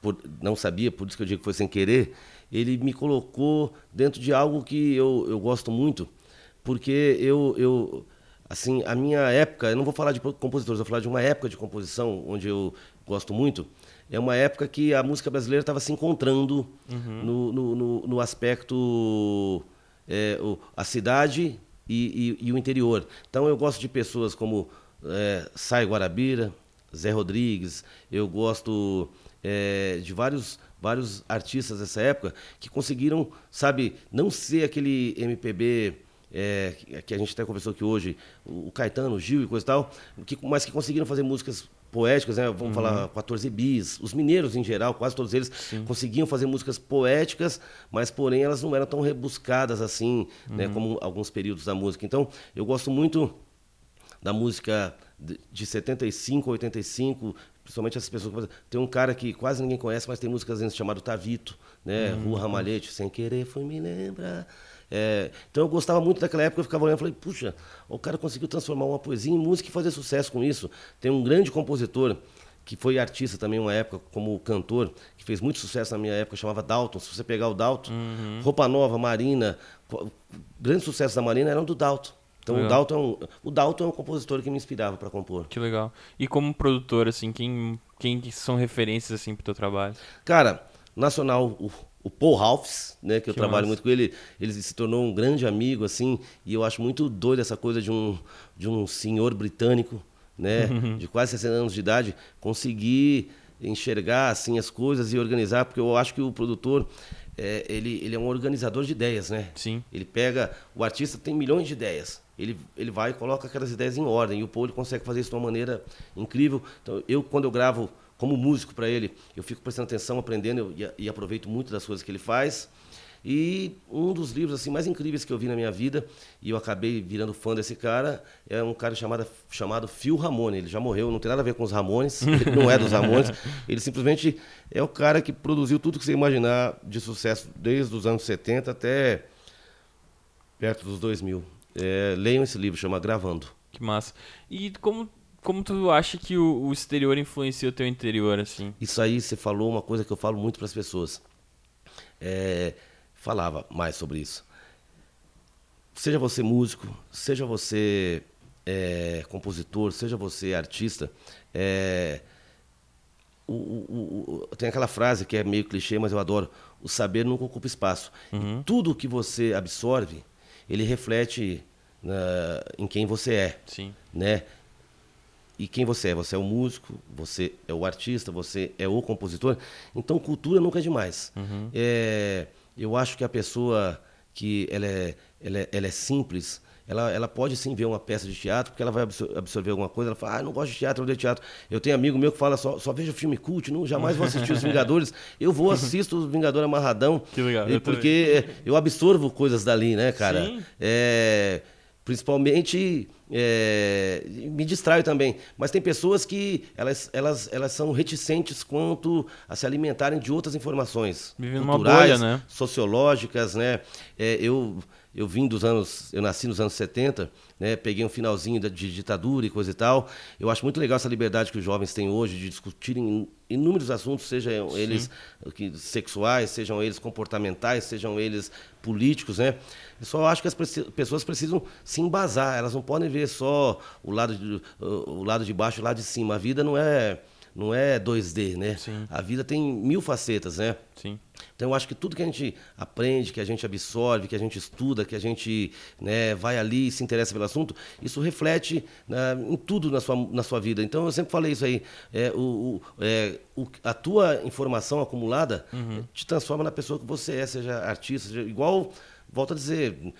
por- não sabia, por isso que eu digo que foi sem querer, ele me colocou dentro de algo que eu, eu gosto muito, porque eu, eu, assim, a minha época, eu não vou falar de compositores, eu vou falar de uma época de composição onde eu gosto muito. É uma época que a música brasileira estava se encontrando no, no, no, no aspecto é, a cidade e, e- e o interior. Então eu gosto de pessoas como é, Sai Guarabira, Zé Rodrigues, eu gosto é, de vários, vários artistas dessa época que conseguiram, sabe, não ser aquele MPB é, que- a gente até conversou aqui hoje, o Caetano, o Gil e coisa e tal, que, mas que conseguiram fazer músicas poéticas, né? Vamos falar 14 bis. Os mineiros, em geral, quase todos eles, conseguiam fazer músicas poéticas, mas, porém, elas não eram tão rebuscadas assim, né? Como alguns períodos da música. Então, eu gosto muito da música de de 75 a 85, principalmente essas pessoas. Tem um cara que quase ninguém conhece, mas tem músicas chamado Tavito, né? Rua Ramalhete, sem querer fui me lembrar. É, então eu gostava muito daquela época, eu ficava olhando e falei, puxa, o cara conseguiu transformar uma poesia em música e fazer sucesso com isso. Tem um grande compositor que foi artista também uma época como cantor, que fez muito sucesso na minha época, chamava Dalton. Se você pegar o Dalton, Roupa Nova, Marina, grandes sucessos da Marina eram do Dalton. Então o. Dalton, é um, o Dalton é um compositor que me inspirava para compor. Que legal. E como produtor assim, quem quem que são referências assim pro teu trabalho? Cara, nacional, o, o Paul Ralphs, né, que eu Que trabalho massa. muito com ele, ele se tornou um grande amigo, assim, e eu acho muito doido essa coisa de um, de um senhor britânico, né, de quase 60 anos de idade, conseguir enxergar, assim, as coisas e organizar, porque eu acho que o produtor, é, ele, ele é um organizador de ideias, né? Sim. Ele pega, o artista tem milhões de ideias. Ele, ele vai e coloca aquelas ideias em ordem. E o Paul consegue fazer isso de uma maneira incrível. Então, eu, quando eu gravo como músico para ele, eu fico prestando atenção, aprendendo e, e aproveito muito das coisas que ele faz. E um dos livros assim mais incríveis que eu vi na minha vida, e eu acabei virando fã desse cara, é um cara chamado, chamado Phil Ramone. Ele já morreu, não tem nada a ver com os Ramones, ele não é dos Ramones. Ele simplesmente é o cara que produziu tudo que você imaginar de sucesso desde os anos 70 até perto dos 2000. É, leiam esse livro, chama Gravando. Que massa. E como como tu acha que o, o exterior influencia o teu interior assim? Isso aí você falou uma coisa que eu falo muito para as pessoas. É, falava mais sobre isso. Seja você músico, seja você é, compositor, seja você artista, é, o- o- o- tem aquela frase que é meio clichê, mas eu adoro: o saber nunca ocupa espaço. E tudo que você absorve, ele reflete na- em quem você é, Sim. né? E quem você é? Você é o músico, você é o artista, você é o compositor. Então, cultura nunca é demais. É, eu acho que a pessoa que ela é, ela é, ela é simples, ela, ela pode sim ver uma peça de teatro, porque ela vai absor- absorver alguma coisa. Ela fala, ah, não gosto de teatro, eu odeio teatro. Eu tenho amigo meu que fala, só, só vejo filme cult, não, jamais vou assistir Os Vingadores. Eu vou assisto Os Vingadores Amarradão. Que legal, eu Porque eu absorvo coisas dali, né, cara? Sim. É, principalmente é, me distraio também. Mas tem pessoas que elas, elas, elas são reticentes quanto a se alimentarem de outras informações Vivem numa culturais, bolha, né? sociológicas, né? É, eu eu vim dos anos, eu nasci nos anos 70, né? Peguei um finalzinho da- de ditadura e coisa e tal. Eu acho muito legal essa liberdade que os jovens têm hoje de discutirem inúmeros assuntos, sejam eles que, sexuais, sejam eles comportamentais, sejam eles políticos, né? Eu só acho que as pessoas precisam se embasar, elas não podem ver só o lado de, o lado de baixo e o lado de cima. A vida não é não é 2D, né? Sim. A vida tem mil facetas, né? Sim. Então eu acho que tudo que a gente aprende, que a gente absorve, que a gente estuda, que a gente né, vai ali e se interessa pelo assunto, isso reflete né, em tudo na sua, na sua vida. Então eu sempre falei isso aí. É, o, o- é, o- a tua informação acumulada te transforma na pessoa que você é, seja artista, seja, igual, volto a dizer,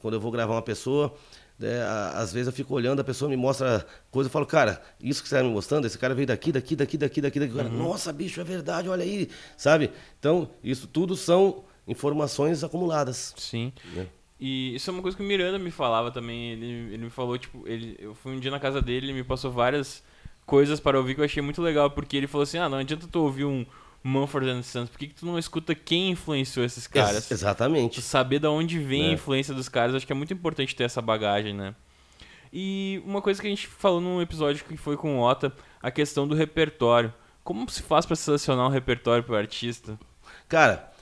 quando eu vou gravar uma pessoa. É, às vezes eu fico olhando, a pessoa me mostra coisa, eu falo, cara, isso que você está me mostrando, esse cara veio daqui, daqui, daqui, daqui, daqui, daqui. Cara, Nossa, bicho, é verdade, olha aí, sabe? Então, isso tudo são informações acumuladas. Sim. né? E isso é uma coisa que o Miranda me falava também. Ele, ele me falou, tipo, ele, eu fui um dia na casa dele, ele me passou várias coisas para ouvir que eu achei muito legal, porque ele falou assim: ah, não adianta tu ouvir um Mumford Sons, por que, que tu não escuta quem influenciou esses caras? Ex- exatamente. Saber de onde vem a Né? influência dos caras, acho que é muito importante ter essa bagagem, né? E uma coisa que a gente falou num episódio que foi com o Ota, a questão do repertório. Como se faz para selecionar um repertório pro artista? Cara,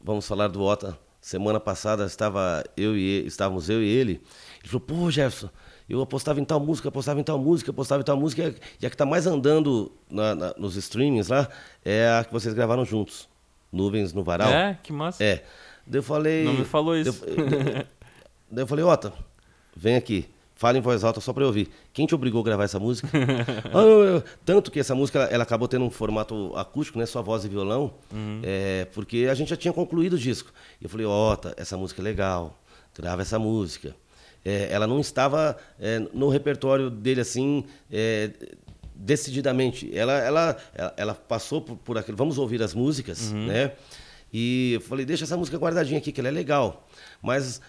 vamos falar do Ota. Semana passada estava eu e ele, estávamos eu e ele. Ele falou, pô, Jefferson, eu apostava em tal música, apostava em tal música, apostava em tal música, e a que está mais andando na- na- nos streamings lá é a que vocês gravaram juntos. Nuvens no Varal. É, que massa. É. Daí eu falei. Não me falou isso. Daí eu- Daí eu falei, Ota, vem aqui. Fala em voz alta só pra eu ouvir. Quem te obrigou a gravar essa música? Ah, eu- eu- tanto que essa música ela, ela acabou tendo um formato acústico, né? Só voz e violão. é, porque a gente já tinha concluído o disco. E eu falei, Ota, essa música é legal. Grava essa música. É, ela não estava é, no repertório dele assim. é, decididamente. Ela, ela, ela, passou por, por aquilo. Vamos ouvir as músicas, né? E eu falei, deixa essa música guardadinha aqui, que ela é legal. Mas,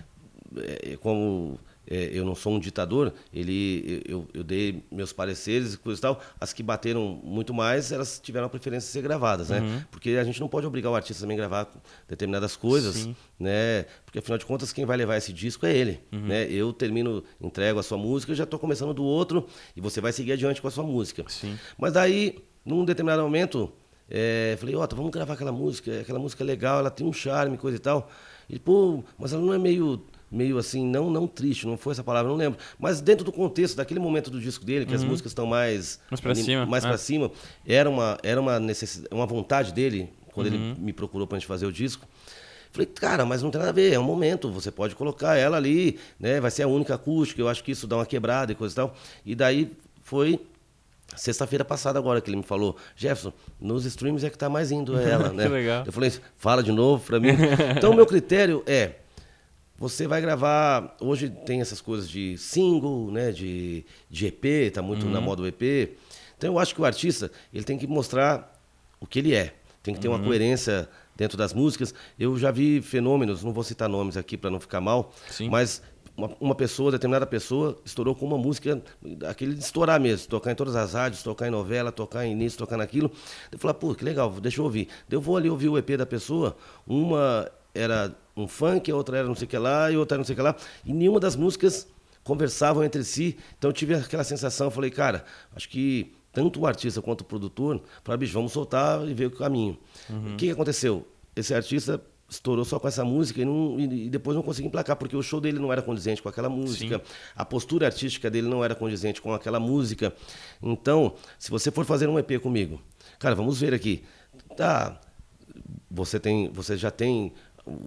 é, como é, eu não sou um ditador, ele, eu, eu dei meus pareceres e coisa e tal. As que bateram muito mais, elas tiveram a preferência de ser gravadas, né? Porque a gente não pode obrigar o artista também a gravar determinadas coisas, Sim. né? Porque afinal de contas, quem vai levar esse disco é ele, né? Eu termino, entrego a sua música, eu já estou começando do outro e você vai seguir adiante com a sua música. Sim. Mas daí, num determinado momento, é, falei, ó, vamos gravar aquela música, aquela música é legal, ela tem um charme, coisa e tal. Ele, pô, mas ela não é meio, meio assim, não, não triste, não foi essa palavra, não lembro. Mas dentro do contexto, daquele momento do disco dele, que as músicas estão mais... Uhum. Mais pra cima, Mais é. pra cima, era uma, era uma necessidade, uma vontade dele, quando Uhum. ele me procurou pra gente fazer o disco. Falei, cara, mas não tem nada a ver, é um momento, você pode colocar ela ali, né? Vai ser a única acústica, eu acho que isso dá uma quebrada e coisa e tal. E daí foi sexta-feira passada agora que ele me falou, Jefferson, nos streams é que tá mais indo ela, né? Que legal. Eu falei, fala de novo pra mim. Então, o meu critério é, você vai gravar, hoje tem essas coisas de single, né, de, de EP, tá muito na moda o EP. Então, eu acho que o artista, ele tem que mostrar o que ele é. Tem que ter uma coerência dentro das músicas. Eu já vi fenômenos, não vou citar nomes aqui para não ficar mal, Sim. mas uma, uma pessoa, determinada pessoa, estourou com uma música, aquele de estourar mesmo, tocar em todas as rádios, tocar em novela, tocar em nisso, tocar naquilo. Eu falei, pô, que legal, deixa eu ouvir. Eu vou ali ouvir o EP da pessoa, uma era um funk, a outra era não sei o que lá, e outra era não sei o que lá, e nenhuma das músicas conversavam entre si. Então eu tive aquela sensação, falei, cara, acho que tanto o artista quanto o produtor, falaram, bicho, vamos soltar e ver o caminho. O que, que aconteceu? Esse artista estourou só com essa música e, não- e- depois não conseguiu emplacar, porque o show dele não era condizente com aquela música, a postura artística dele não era condizente com aquela música. Então, se você for fazer um EP comigo, cara, vamos ver aqui. Tá, você tem, você já tem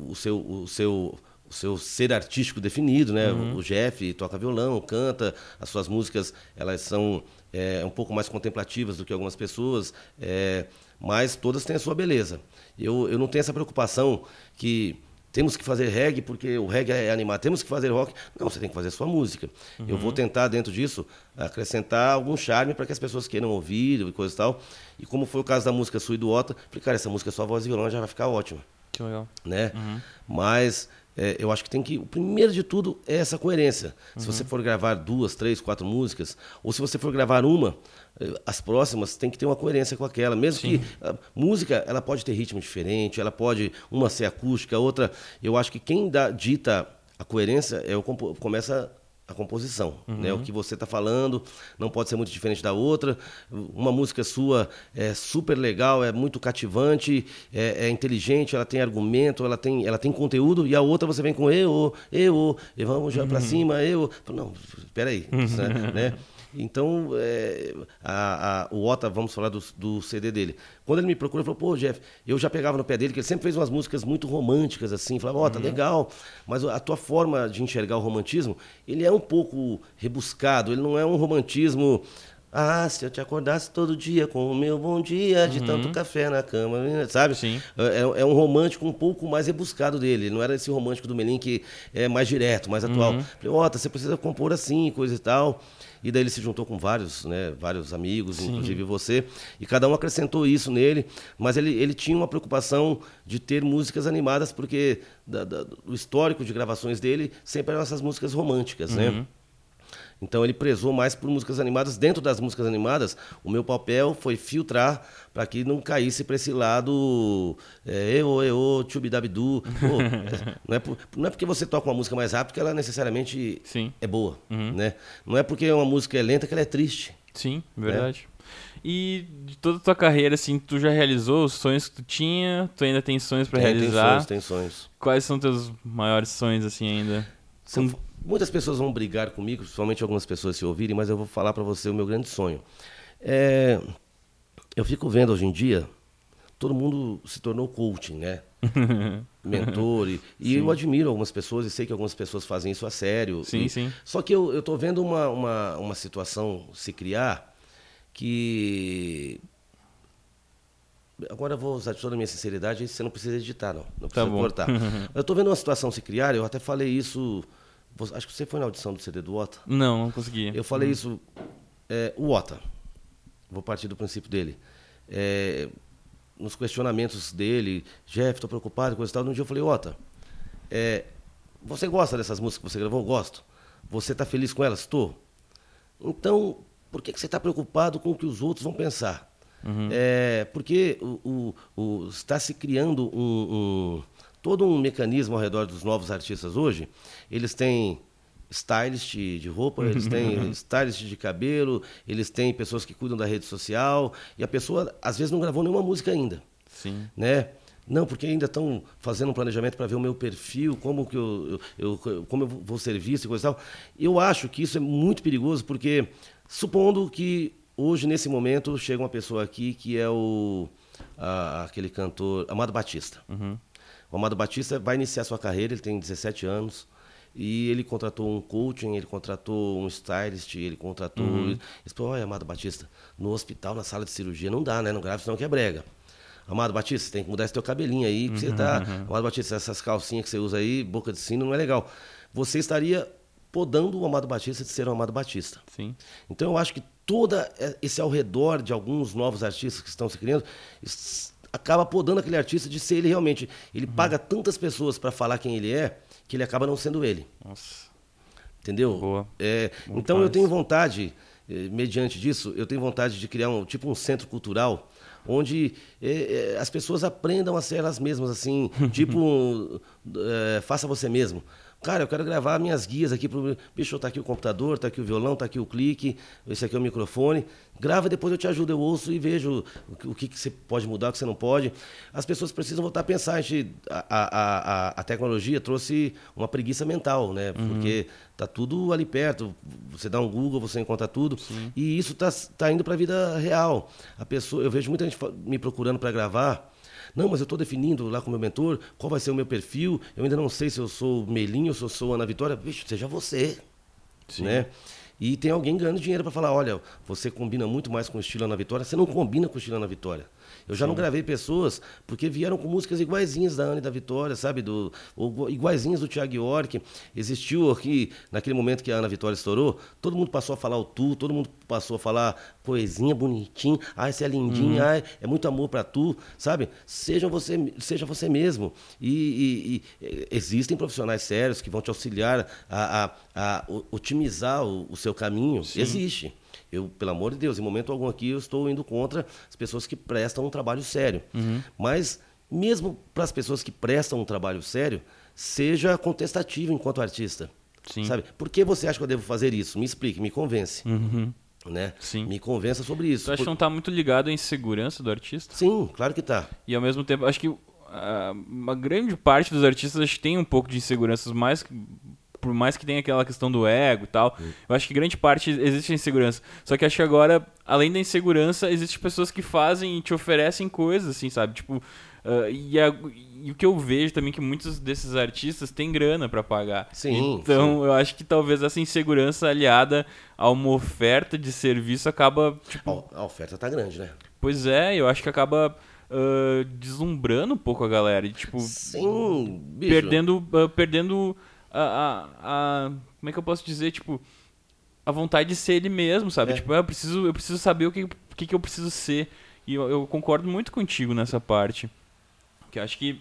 o seu, o seu, o seu ser artístico definido, né? O Jeff toca violão, canta, as suas músicas elas são é, um pouco mais contemplativas do que algumas pessoas, é, mas todas têm a sua beleza. Eu, eu não tenho essa preocupação que temos que fazer reggae porque o reggae é animado, temos que fazer rock. Não, você tem que fazer sua música. Eu vou tentar, dentro disso, acrescentar algum charme para que as pessoas queiram ouvir e coisa e tal. E como foi o caso da música Sui do Ota, falei, cara, essa música é só voz e violão já vai ficar ótima Que legal. né? Mas é, eu acho que tem que. O primeiro de tudo é essa coerência. Se você for gravar duas, três, quatro músicas, ou se você for gravar uma, eh, as próximas tem que ter uma coerência com aquela. Mesmo que a música ela pode ter ritmo diferente, ela pode uma ser acústica, outra. Eu acho que quem dá, dita a coerência é o começa a composição, né? O que você está falando não pode ser muito diferente da outra. Uma música sua é super legal, é muito cativante, é, é inteligente, ela tem argumento, ela tem, ela tem conteúdo. E a outra você vem com eu, eu, e vamos já para cima, eu. Não, espera aí, né? Então, é, a, a- o Ota, vamos falar do, do CD dele. Quando ele me procurou, falou, pô, Jeff, eu já pegava no pé dele, que ele sempre fez umas músicas muito românticas, assim. Falava, Ota, legal, mas a tua forma de enxergar o romantismo, ele é um pouco rebuscado, ele não é um romantismo... Ah, se eu te acordasse todo dia com o meu bom dia, de tanto café na cama, sabe? Sim. É, é um romântico um pouco mais rebuscado dele. Não era esse romântico do Melim que é mais direto, mais atual. Falei, Ota, você precisa compor assim, coisa e tal. E daí ele se juntou com vários, né, vários amigos, inclusive você, e cada um acrescentou isso nele, mas ele, ele tinha uma preocupação de ter músicas animadas, porque da- da- do histórico de gravações dele sempre eram essas músicas românticas, né? Então ele prezou mais por músicas animadas. Dentro das músicas animadas, o meu papel foi filtrar para que não caísse para esse lado é, eu, eu, tchubidabdu. Pô, é, não, é por- não é porque você toca uma música mais rápido que ela necessariamente Sim. é boa, né? Não é porque uma música é lenta que ela é triste. Sim, verdade. E de toda a tua carreira, assim, tu já realizou os sonhos que tu tinha? Tu ainda tem sonhos pra Tem- realizar? Tem sonhos, tem sonhos. Quais são teus maiores sonhos, assim, ainda? Eu- muitas pessoas vão brigar comigo, principalmente algumas pessoas se ouvirem, mas eu vou falar para você o meu grande sonho. É, eu fico vendo hoje em dia, todo mundo se tornou coaching, né? Mentor. E, e eu admiro algumas pessoas e sei que algumas pessoas fazem isso a sério. Sim, E- sim. Só que eu, tô vendo uma, uma, uma situação se criar que. Agora eu vou usar toda a minha sinceridade, você não precisa editar, não. Não precisa bom. cortar. eu tô vendo uma situação se criar, eu até falei isso. Acho que você foi na audição do CD do Ota. Não, não consegui. Eu falei isso. é, o Ota. Vou partir do princípio dele. É, nos questionamentos dele, Jeff, estou preocupado, coisa e tal. Um dia eu falei, Ota, é, você gosta dessas músicas que você gravou? Gosto. Você está feliz com elas? Estou. Então, por que, que você está preocupado com o que os outros vão pensar? É, porque o, o- o- está se criando um- todo um mecanismo ao redor dos novos artistas hoje. Eles têm stylist de roupa, eles têm stylist de cabelo, eles têm pessoas que cuidam da rede social, e a pessoa às vezes não gravou nenhuma música ainda Sim. né? Não, porque ainda estão fazendo um planejamento para ver o meu perfil, como que eu, eu- eu- como eu vou ser visto e coisa e tal. Eu acho que isso é muito perigoso, porque supondo que hoje, nesse momento, chega uma pessoa aqui que é o a- aquele cantor Amado Batista. O Amado Batista vai iniciar sua carreira, ele tem 17 anos. E ele contratou um coaching, ele contratou um stylist, ele contratou. Ele falou: olha, Amado Batista, no hospital, na sala de cirurgia, não dá, né? Não grave, senão que é brega. Amado Batista, você tem que mudar esse teu cabelinho aí, que você tá. Amado Batista, essas calcinhas que você usa aí, boca de sino, não é legal. Você estaria podando o Amado Batista de ser o Amado Batista. Sim. Então eu acho que toda esse ao redor de alguns novos artistas que estão se criando acaba podando aquele artista de ser ele realmente. Ele paga tantas pessoas para falar quem ele é que ele acaba não sendo ele. Nossa. Entendeu? Boa. É, então eu tenho vontade, eh, mediante disso, eu tenho vontade de criar um tipo um centro cultural onde eh, as pessoas aprendam a ser elas mesmas, assim, tipo, eh, faça você mesmo. Cara, eu quero gravar minhas guias aqui pro. Bicho, tá aqui o computador, tá aqui o violão, tá aqui o clique, esse aqui é o microfone. Grava depois eu te ajudo, eu ouço e vejo o que, que você pode mudar, o que você não pode. As pessoas precisam voltar a pensar. A, gente, a, a, a, tecnologia trouxe uma preguiça mental, né? Porque tá tudo ali perto. Você dá um Google, você encontra tudo. E isso tá, tá indo para a vida real. A pessoa, eu vejo muita gente me procurando para gravar. Não, mas eu estou definindo lá com o meu mentor qual vai ser o meu perfil. Eu ainda não sei se eu sou Melinho ou se eu sou Ana Vitória. Bicho, seja você. Sim. Né? E tem alguém ganhando dinheiro para falar: olha, você combina muito mais com o estilo Ana Vitória. Você não combina com o estilo Ana Vitória. Eu já não gravei pessoas porque vieram com músicas iguaizinhas da Ana e da Vitória, sabe? Do, ou iguaizinhas do Thiago York. Existiu aqui, naquele momento que a Ana Vitória estourou, todo mundo passou a falar o tu, todo mundo passou a falar poesinha bonitinho, ai, você é lindinho, ai, é muito amor para tu, sabe? Seja você, seja você mesmo. E, e- e existem profissionais sérios que vão te auxiliar a, a- a otimizar o, o seu caminho. Existe. Eu, pelo amor de Deus, em momento algum aqui eu estou indo contra as pessoas que prestam um trabalho sério. Mas, mesmo para as pessoas que prestam um trabalho sério, seja contestativo enquanto artista. Sim. Sabe? Por que você acha que eu devo fazer isso? Me explique, me convence. Né? Uhum. Sim. Me convença sobre isso. Tu acha que Por- não tá muito ligado à insegurança do artista? Sim, claro que tá. E ao mesmo tempo, acho que ah, uma grande parte dos artistas acho que tem um pouco de inseguranças, mais que- por mais que tenha aquela questão do ego e tal. Eu acho que grande parte existe insegurança. Só que acho que agora, além da insegurança, existem pessoas que fazem e te oferecem coisas, assim, sabe? Tipo, ah, e, a- e o que eu vejo também é que muitos desses artistas têm grana pra pagar. Sim, Então, eu acho que talvez essa insegurança aliada a uma oferta de serviço acaba, tipo, A, oferta tá grande, né? Pois é, eu acho que acaba ah, deslumbrando um pouco a galera. E, tipo, Sim, bicho. perdendo, ah, perdendo a, a, a- Como é que eu posso dizer? Tipo, a vontade de ser ele mesmo, sabe? É. Tipo, ah, eu preciso, eu preciso saber o que, o que, que eu preciso ser. E eu, eu concordo muito contigo nessa parte. Que eu acho que.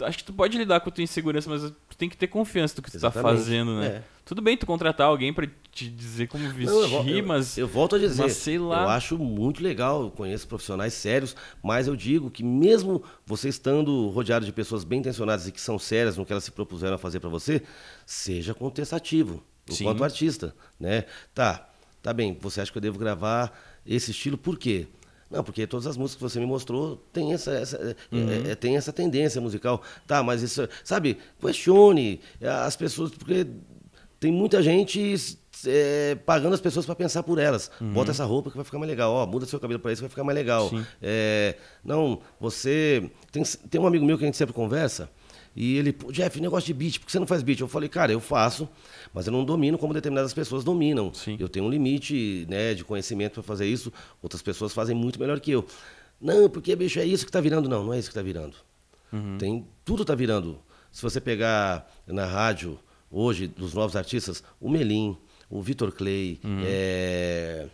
Acho que tu pode lidar com a tua insegurança, mas tu tem que ter confiança do que tu tá Exatamente. fazendo, né? É. Tudo bem tu contratar alguém pra te dizer como vestir, Não, eu, eu- mas. eu volto a dizer, mas sei lá. eu acho muito legal, eu conheço profissionais sérios, mas eu digo que mesmo você estando rodeado de pessoas bem intencionadas e que são sérias no que elas se propuseram a fazer para você, seja contestativo enquanto Sim. artista, né? Tá, tá bem, você acha que eu devo gravar esse estilo por quê? Não, porque todas as músicas que você me mostrou tem essa, essa, é, Uhum. é, tem essa tendência musical. Tá, mas isso, sabe, questione as pessoas, porque tem muita gente é, pagando as pessoas para pensar por elas. Bota essa roupa que vai ficar mais legal. Ó, muda seu cabelo para isso que vai ficar mais legal. É, não, você. Tem, tem um amigo meu que a gente sempre conversa. E ele, "Pô, Jeff, negócio de beat, por que você não faz beat? Eu falei, cara, eu faço, mas eu não domino como determinadas pessoas dominam. Sim. Eu tenho um limite né, de conhecimento para fazer isso, outras pessoas fazem muito melhor que eu. Não, porque, bicho, é isso que tá virando. Não, não é isso que tá virando. Tem, tudo tá virando. Se você pegar na rádio, hoje, dos novos artistas, o Melim, o Vitor Clay, é,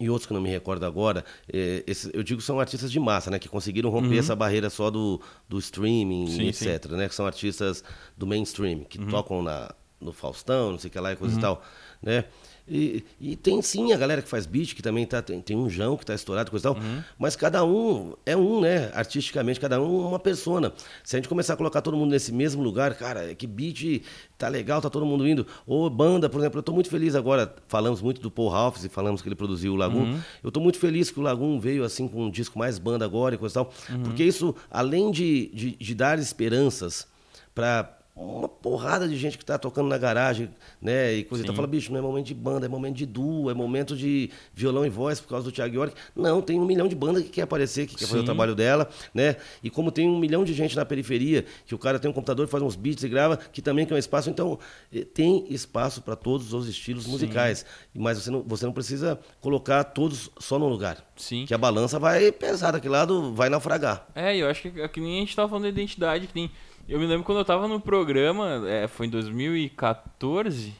e outros que não me recordo agora, é, esses, eu digo que são artistas de massa, né? Que conseguiram romper essa barreira só do, do streaming, Sim, etc. Né, que são artistas do mainstream, que tocam na, no Faustão, não sei o que lá e coisa e tal. Né? E, e tem sim a galera que faz beat, que também tá, tem, tem um João que tá estourado, coisa e tal. Mas cada um é um, né? Artisticamente, cada um é uma persona. Se a gente começar a colocar todo mundo nesse mesmo lugar, cara, que beat tá legal, tá todo mundo indo. Ou banda, por exemplo, eu tô muito feliz agora. Falamos muito do Paul Ralphs e falamos que ele produziu o Lagoon. Eu tô muito feliz que o Lagoon veio assim com um disco mais banda agora e coisa e tal. Porque isso, além de, de, de dar esperanças para uma porrada de gente que tá tocando na garagem, né? E coisa e tal. Fala, bicho, não é momento de banda, é momento de duo, é momento de violão e voz por causa do Thiago York. Não, tem um milhão de bandas que quer aparecer, que quer fazer o Sim. trabalho dela, né? E como tem um milhão de gente na periferia, que o cara tem um computador, faz uns beats e grava, que também quer um espaço. Então, eh, tem espaço para todos os estilos musicais. Mas você não, você não precisa colocar todos só num lugar. Sim. Que a balança vai pesar daquele lado, vai naufragar. É, eu acho que, que nem a gente tava falando da identidade, que nem. Eu me lembro quando eu tava no programa, é, foi em 2014.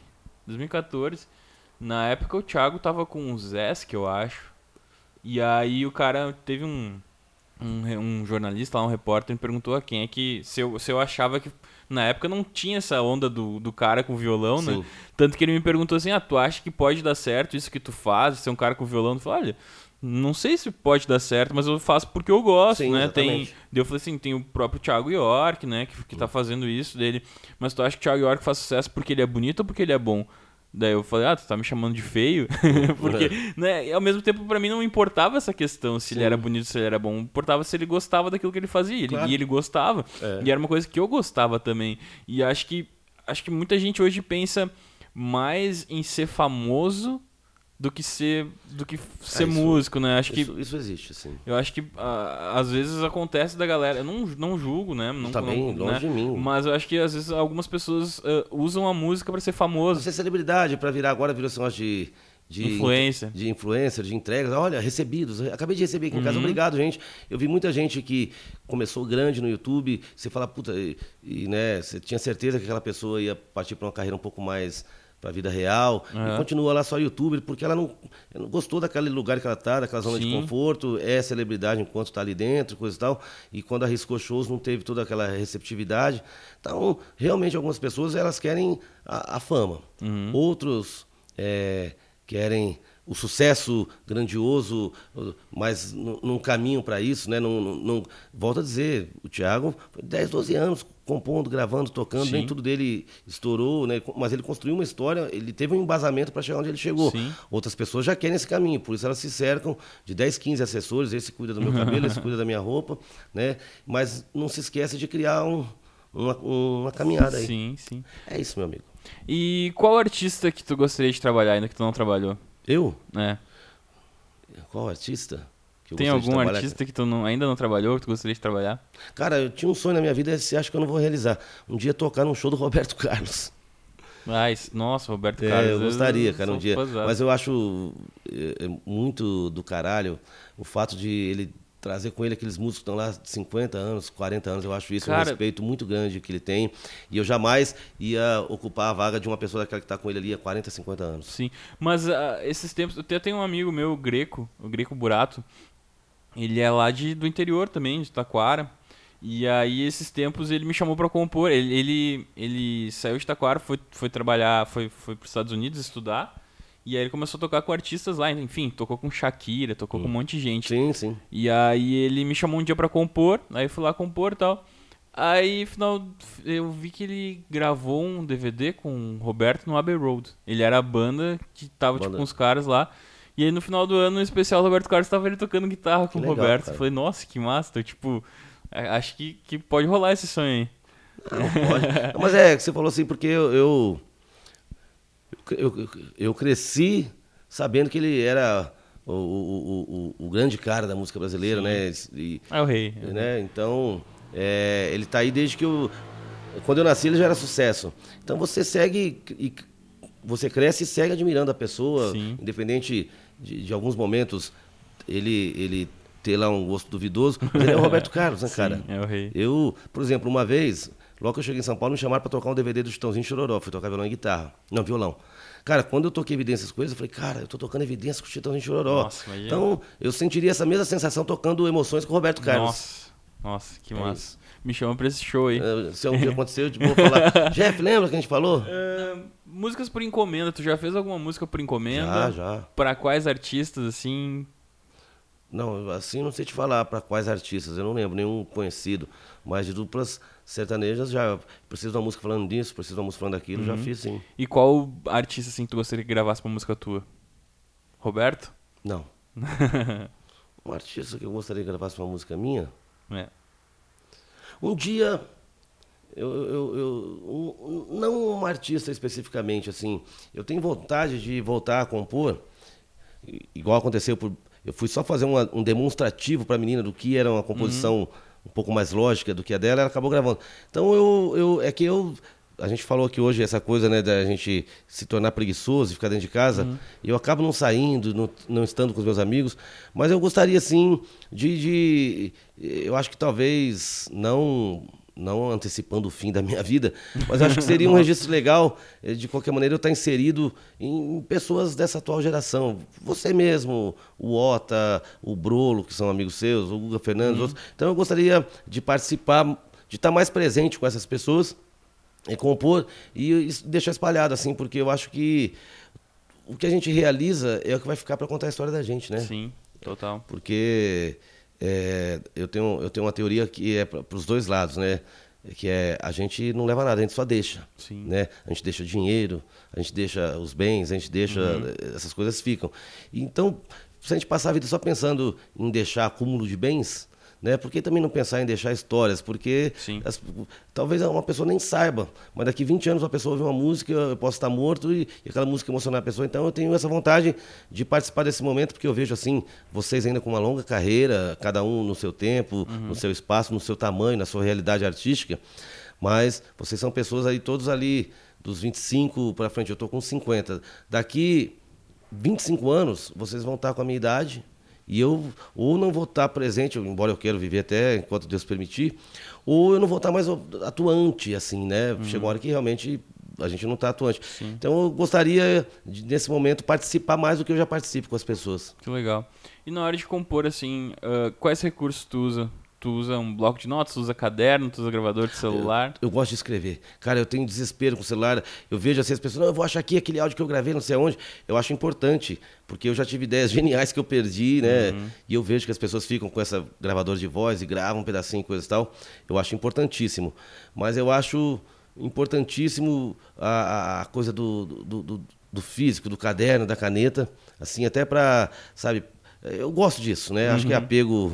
2014. Na época o Thiago tava com o Zesk, eu acho. E aí o cara teve um. Um, um jornalista lá, um repórter, me perguntou a quem é que. Se eu, se eu achava que. Na época não tinha essa onda do, do cara com violão, né? Sim. Tanto que ele me perguntou assim: ah, tu acha que pode dar certo isso que tu faz, ser um cara com violão? Eu falei, olha, não sei se pode dar certo, mas eu faço porque eu gosto, Sim, né? Tem, exatamente. Eu falei assim, tem o próprio Thiago York, né, que, que tá fazendo isso dele. Mas tu acha que o Thiago York faz sucesso porque ele é bonito ou porque ele é bom? Daí eu falei, ah, tu tá me chamando de feio? porque, né, e ao mesmo tempo pra mim não importava essa questão se ele era bonito, se ele era bom. Importava se ele gostava daquilo que ele fazia. Ele- Claro. E ele gostava. É. E era uma coisa que eu gostava também. E acho que, acho que muita gente hoje pensa mais em ser famoso do que ser do que ser Ah, isso- músico, né? Acho que Isso, isso existe, sim. eu acho que ah, às vezes acontece da galera, eu não, não julgo, né? Não, Também, não, longe né? de mim. Mas eu acho que às vezes algumas pessoas ah, usam a música pra ser famoso. Você é celebridade, para virar agora virou negócio de. de Influencer. De influencer, de entregas. Olha, recebidos. Acabei de receber aqui em casa. Uhum. Obrigado, gente. Eu vi muita gente que começou grande no YouTube. Você fala, puta, e, e, né, você tinha certeza que aquela pessoa ia partir para uma carreira um pouco mais para a vida real. Uhum. E continua lá só youtuber, porque ela não, não gostou daquele lugar que ela tá, daquela zona de Sim. conforto, é celebridade enquanto está ali dentro, coisa e tal. E quando arriscou shows, não teve toda aquela receptividade. Então, realmente, algumas pessoas elas querem a, a fama. Outros é, querem o sucesso grandioso, mas nu- num caminho para isso, né? Não, não, não- volto a dizer, o Thiago foi 10, 12 anos compondo, gravando, tocando, nem Sim. tudo dele estourou, né? Mas ele construiu uma história, ele teve um embasamento para chegar onde ele chegou. Sim. Outras pessoas já querem esse caminho, por isso elas se cercam de 10, 15 assessores, esse cuida do meu cabelo, esse cuida da minha roupa, né? Mas não se esquece de criar um- uma, uma caminhada aí. Sim, sim. É isso, meu amigo. E qual artista que tu gostaria de trabalhar ainda que tu não trabalhou? Eu? É. Qual artista? Tem algum artista que tu não- ainda não trabalhou, que tu gostaria de trabalhar? Cara, eu tinha um sonho na minha vida, esse acho que eu não vou realizar. Um dia tocar num show do Roberto Carlos. Ah, isso- nossa, Roberto É, Carlos. eu gostaria, cara, um dia. Mas eu acho é, é, muito do caralho o fato de ele trazer com ele aqueles músicos que estão lá de 50 anos, 40 anos. Eu acho isso um Cara- respeito muito grande que ele tem. E eu jamais ia ocupar a vaga de uma pessoa daquela que está com ele ali há 40, 50 anos. Sim, mas ah, esses tempos, eu até tenho um amigo meu, o Greco, o Greco Burato, ele é lá de, do interior também, de Taquara, e aí esses tempos ele me chamou pra compor, ele, ele, ele saiu de Taquara, foi, foi trabalhar, foi, foi pros Estados Unidos estudar, e aí ele começou a tocar com artistas lá, enfim, tocou com Shakira, tocou com um monte de gente. Sim, sim. E aí ele me chamou um dia pra compor, aí eu fui lá compor e tal. Aí, final, eu vi que ele gravou um DVD com o Roberto no Abbey Road. Ele era a banda que tava, tipo, Banda. com os caras lá. E aí, no final do ano, no especial, o Roberto Carlos tava ele tocando guitarra com o Roberto. cara. Eu falei, nossa, que massa. Então, tipo, é, acho que, que pode rolar esse sonho aí. Não pode. Mas é, você falou assim, porque eu, eu, eu, eu- eu cresci sabendo que ele era o, o, o, o grande cara da música brasileira, né? E, É o rei. né? Então, é, ele tá aí desde que eu. Quando eu nasci, ele já era sucesso. Então você segue e você cresce e segue admirando a pessoa, Sim. independente de, de alguns momentos ele, ele ter lá um gosto duvidoso. Mas ele é o Roberto Carlos, né, cara? Sim, é o rei. Eu, por exemplo, uma vez, logo que eu cheguei em São Paulo, me chamaram para tocar um DVD do Chitãozinho Chororó. Fui tocar violão e guitarra. Não, violão. Cara, quando eu toquei evidências eles, eu falei, cara, eu tô tocando evidências com o Chitãozinho Chororó. Nossa, imagina. então, eu sentiria essa mesma sensação tocando emoções com o Roberto Carlos. Nossa, nossa, que É massa. Me chama pra esse show aí. Eh, Se um dia acontecer, eu te vou falar. Jeff, lembra que a gente falou? É, músicas por encomenda, tu já fez alguma música por encomenda? Já, já. Pra quais artistas, assim? Não, assim não sei te falar para quais artistas, eu não lembro nenhum conhecido, mas de duplas sertanejas já. Preciso de uma música falando disso, preciso de uma música falando daquilo, já fiz sim. E qual artista, assim, que tu gostaria que gravasse uma música tua? Roberto? Não. Um artista que eu gostaria que gravasse uma música minha. É. Um dia, eu, eu, eu- um- não um artista especificamente, assim, eu tenho vontade de voltar a compor, igual aconteceu por. Eu fui só fazer uma- um demonstrativo para a menina do que era uma composição um pouco mais lógica do que a dela, ela acabou gravando. Então eu, eu é que eu a gente falou aqui hoje essa coisa, né, da gente se tornar preguiçoso e ficar dentro de casa. E eu acabo não saindo, não, não estando com os meus amigos. Mas eu gostaria, sim, de, de- Eu acho que talvez não. Não antecipando o fim da minha vida, mas acho que seria um registro legal, eh, de qualquer maneira, eu estar inserido em pessoas dessa atual geração. Você mesmo, o Ota, o Brolo, que são amigos seus, o Guga Fernandes, outros. Então eu gostaria de participar, de estar mais presente com essas pessoas e compor e deixar espalhado assim, porque eu acho que o que a gente realiza é o que vai ficar para contar a história da gente, né? Sim, total. Porque é, eu, tenho, eu tenho uma teoria que é para os dois lados, né? Que é a gente não leva nada, a gente só deixa. Sim. Né? A gente deixa dinheiro, a gente deixa os bens, a gente deixa. Essas coisas ficam. Então, se a gente passar a vida só pensando em deixar acúmulo de bens, Né? Por que também não pensar em deixar histórias? Porque as- talvez uma pessoa nem saiba, mas daqui 20 anos uma pessoa ouvir uma música, eu posso estar morto e, e aquela música emocionar a pessoa. Então eu tenho essa vontade de participar desse momento, porque eu vejo assim, vocês ainda com uma longa carreira, cada um no seu tempo, no seu espaço, no seu tamanho, na sua realidade artística. Mas vocês são pessoas aí, todos ali, dos 25 para frente, eu estou com 50. Daqui 25 anos, vocês vão estar com a minha idade e eu ou não vou estar presente, embora eu queira viver até enquanto Deus permitir, ou eu não vou estar mais atuante, assim, né? Chega uma hora que realmente a gente não está atuante. Então eu gostaria, de, nesse momento, participar mais do que eu já participo com as pessoas. Que legal. E na hora de compor, assim, ah, quais recursos tu usa? Tu usa um bloco de notas, tu usa caderno, tu usa gravador de celular? Eu gosto de escrever. Cara, eu tenho desespero com o celular. Eu vejo assim as pessoas, não, eu vou achar aqui aquele áudio que eu gravei, não sei aonde. Eu acho importante, porque eu já tive ideias geniais que eu perdi, né? E eu vejo que as pessoas ficam com essa gravador de voz e gravam um pedacinho coisa e tal. Eu acho importantíssimo. Mas eu acho importantíssimo a, a- coisa do, do, do- do físico, do caderno, da caneta. Assim, até para, sabe, eu gosto disso, né? Acho que é apego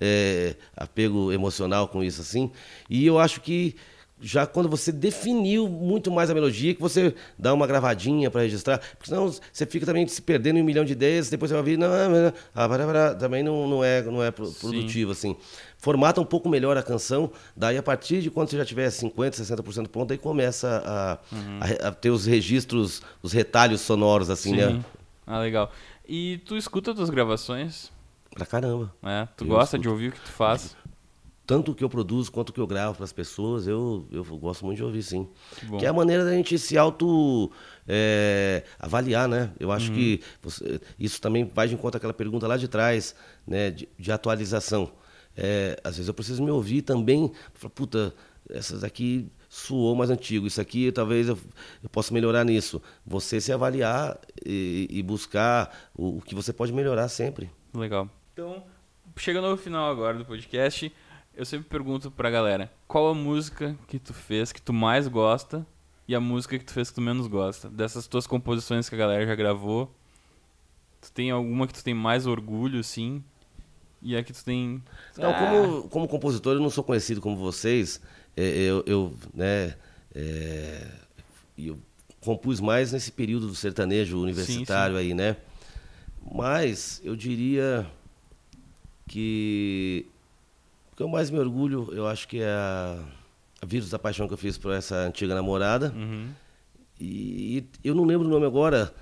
é, apego emocional com isso assim. E eu acho que já quando você definiu muito mais a melodia, que você dá uma gravadinha para registrar, porque senão você fica também se perdendo em um milhão de ideias, depois você vai ouvir, não, não, ah, também não, não é, não é pro- produtivo assim. Formata um pouco melhor a canção, daí a partir de quando você já tiver 50, 60% pronto, aí começa a, a- a ter os registros, os retalhos sonoros assim, né? Ah, legal. E tu escuta tuas gravações? Pra caramba. né? Tu Eu gosta escuto. de ouvir o que tu faz? tanto o que eu produzo quanto o que eu gravo para as pessoas, eu, eu gosto muito de ouvir, sim. Que. Que é a maneira da gente se auto é, avaliar, né? Eu acho que você- isso também vai de encontro àquela pergunta lá de trás, né? De, de atualização. É, às vezes eu preciso me ouvir também, falar, puta, essas aqui suou mais antigo, isso aqui talvez eu, eu possa melhorar nisso. Você se avaliar e, e buscar o, o que você pode melhorar sempre. Legal. Então, chegando ao final agora do podcast, eu sempre pergunto pra galera, qual a música que tu fez que tu mais gosta e a música que tu fez que tu menos gosta? Dessas tuas composições que a galera já gravou, tu tem alguma que tu tem mais orgulho, assim? E a que tu tem... Então, Ah, como, como compositor, eu não sou conhecido como vocês. É, eu, eu, né, é, eu compus mais nesse período do sertanejo universitário aí, né? Mas eu diria que o que eu mais me orgulho, eu acho que é a, a Vírus da Paixão que eu fiz para essa antiga namorada. Uhum. E, eu não lembro o nome agora.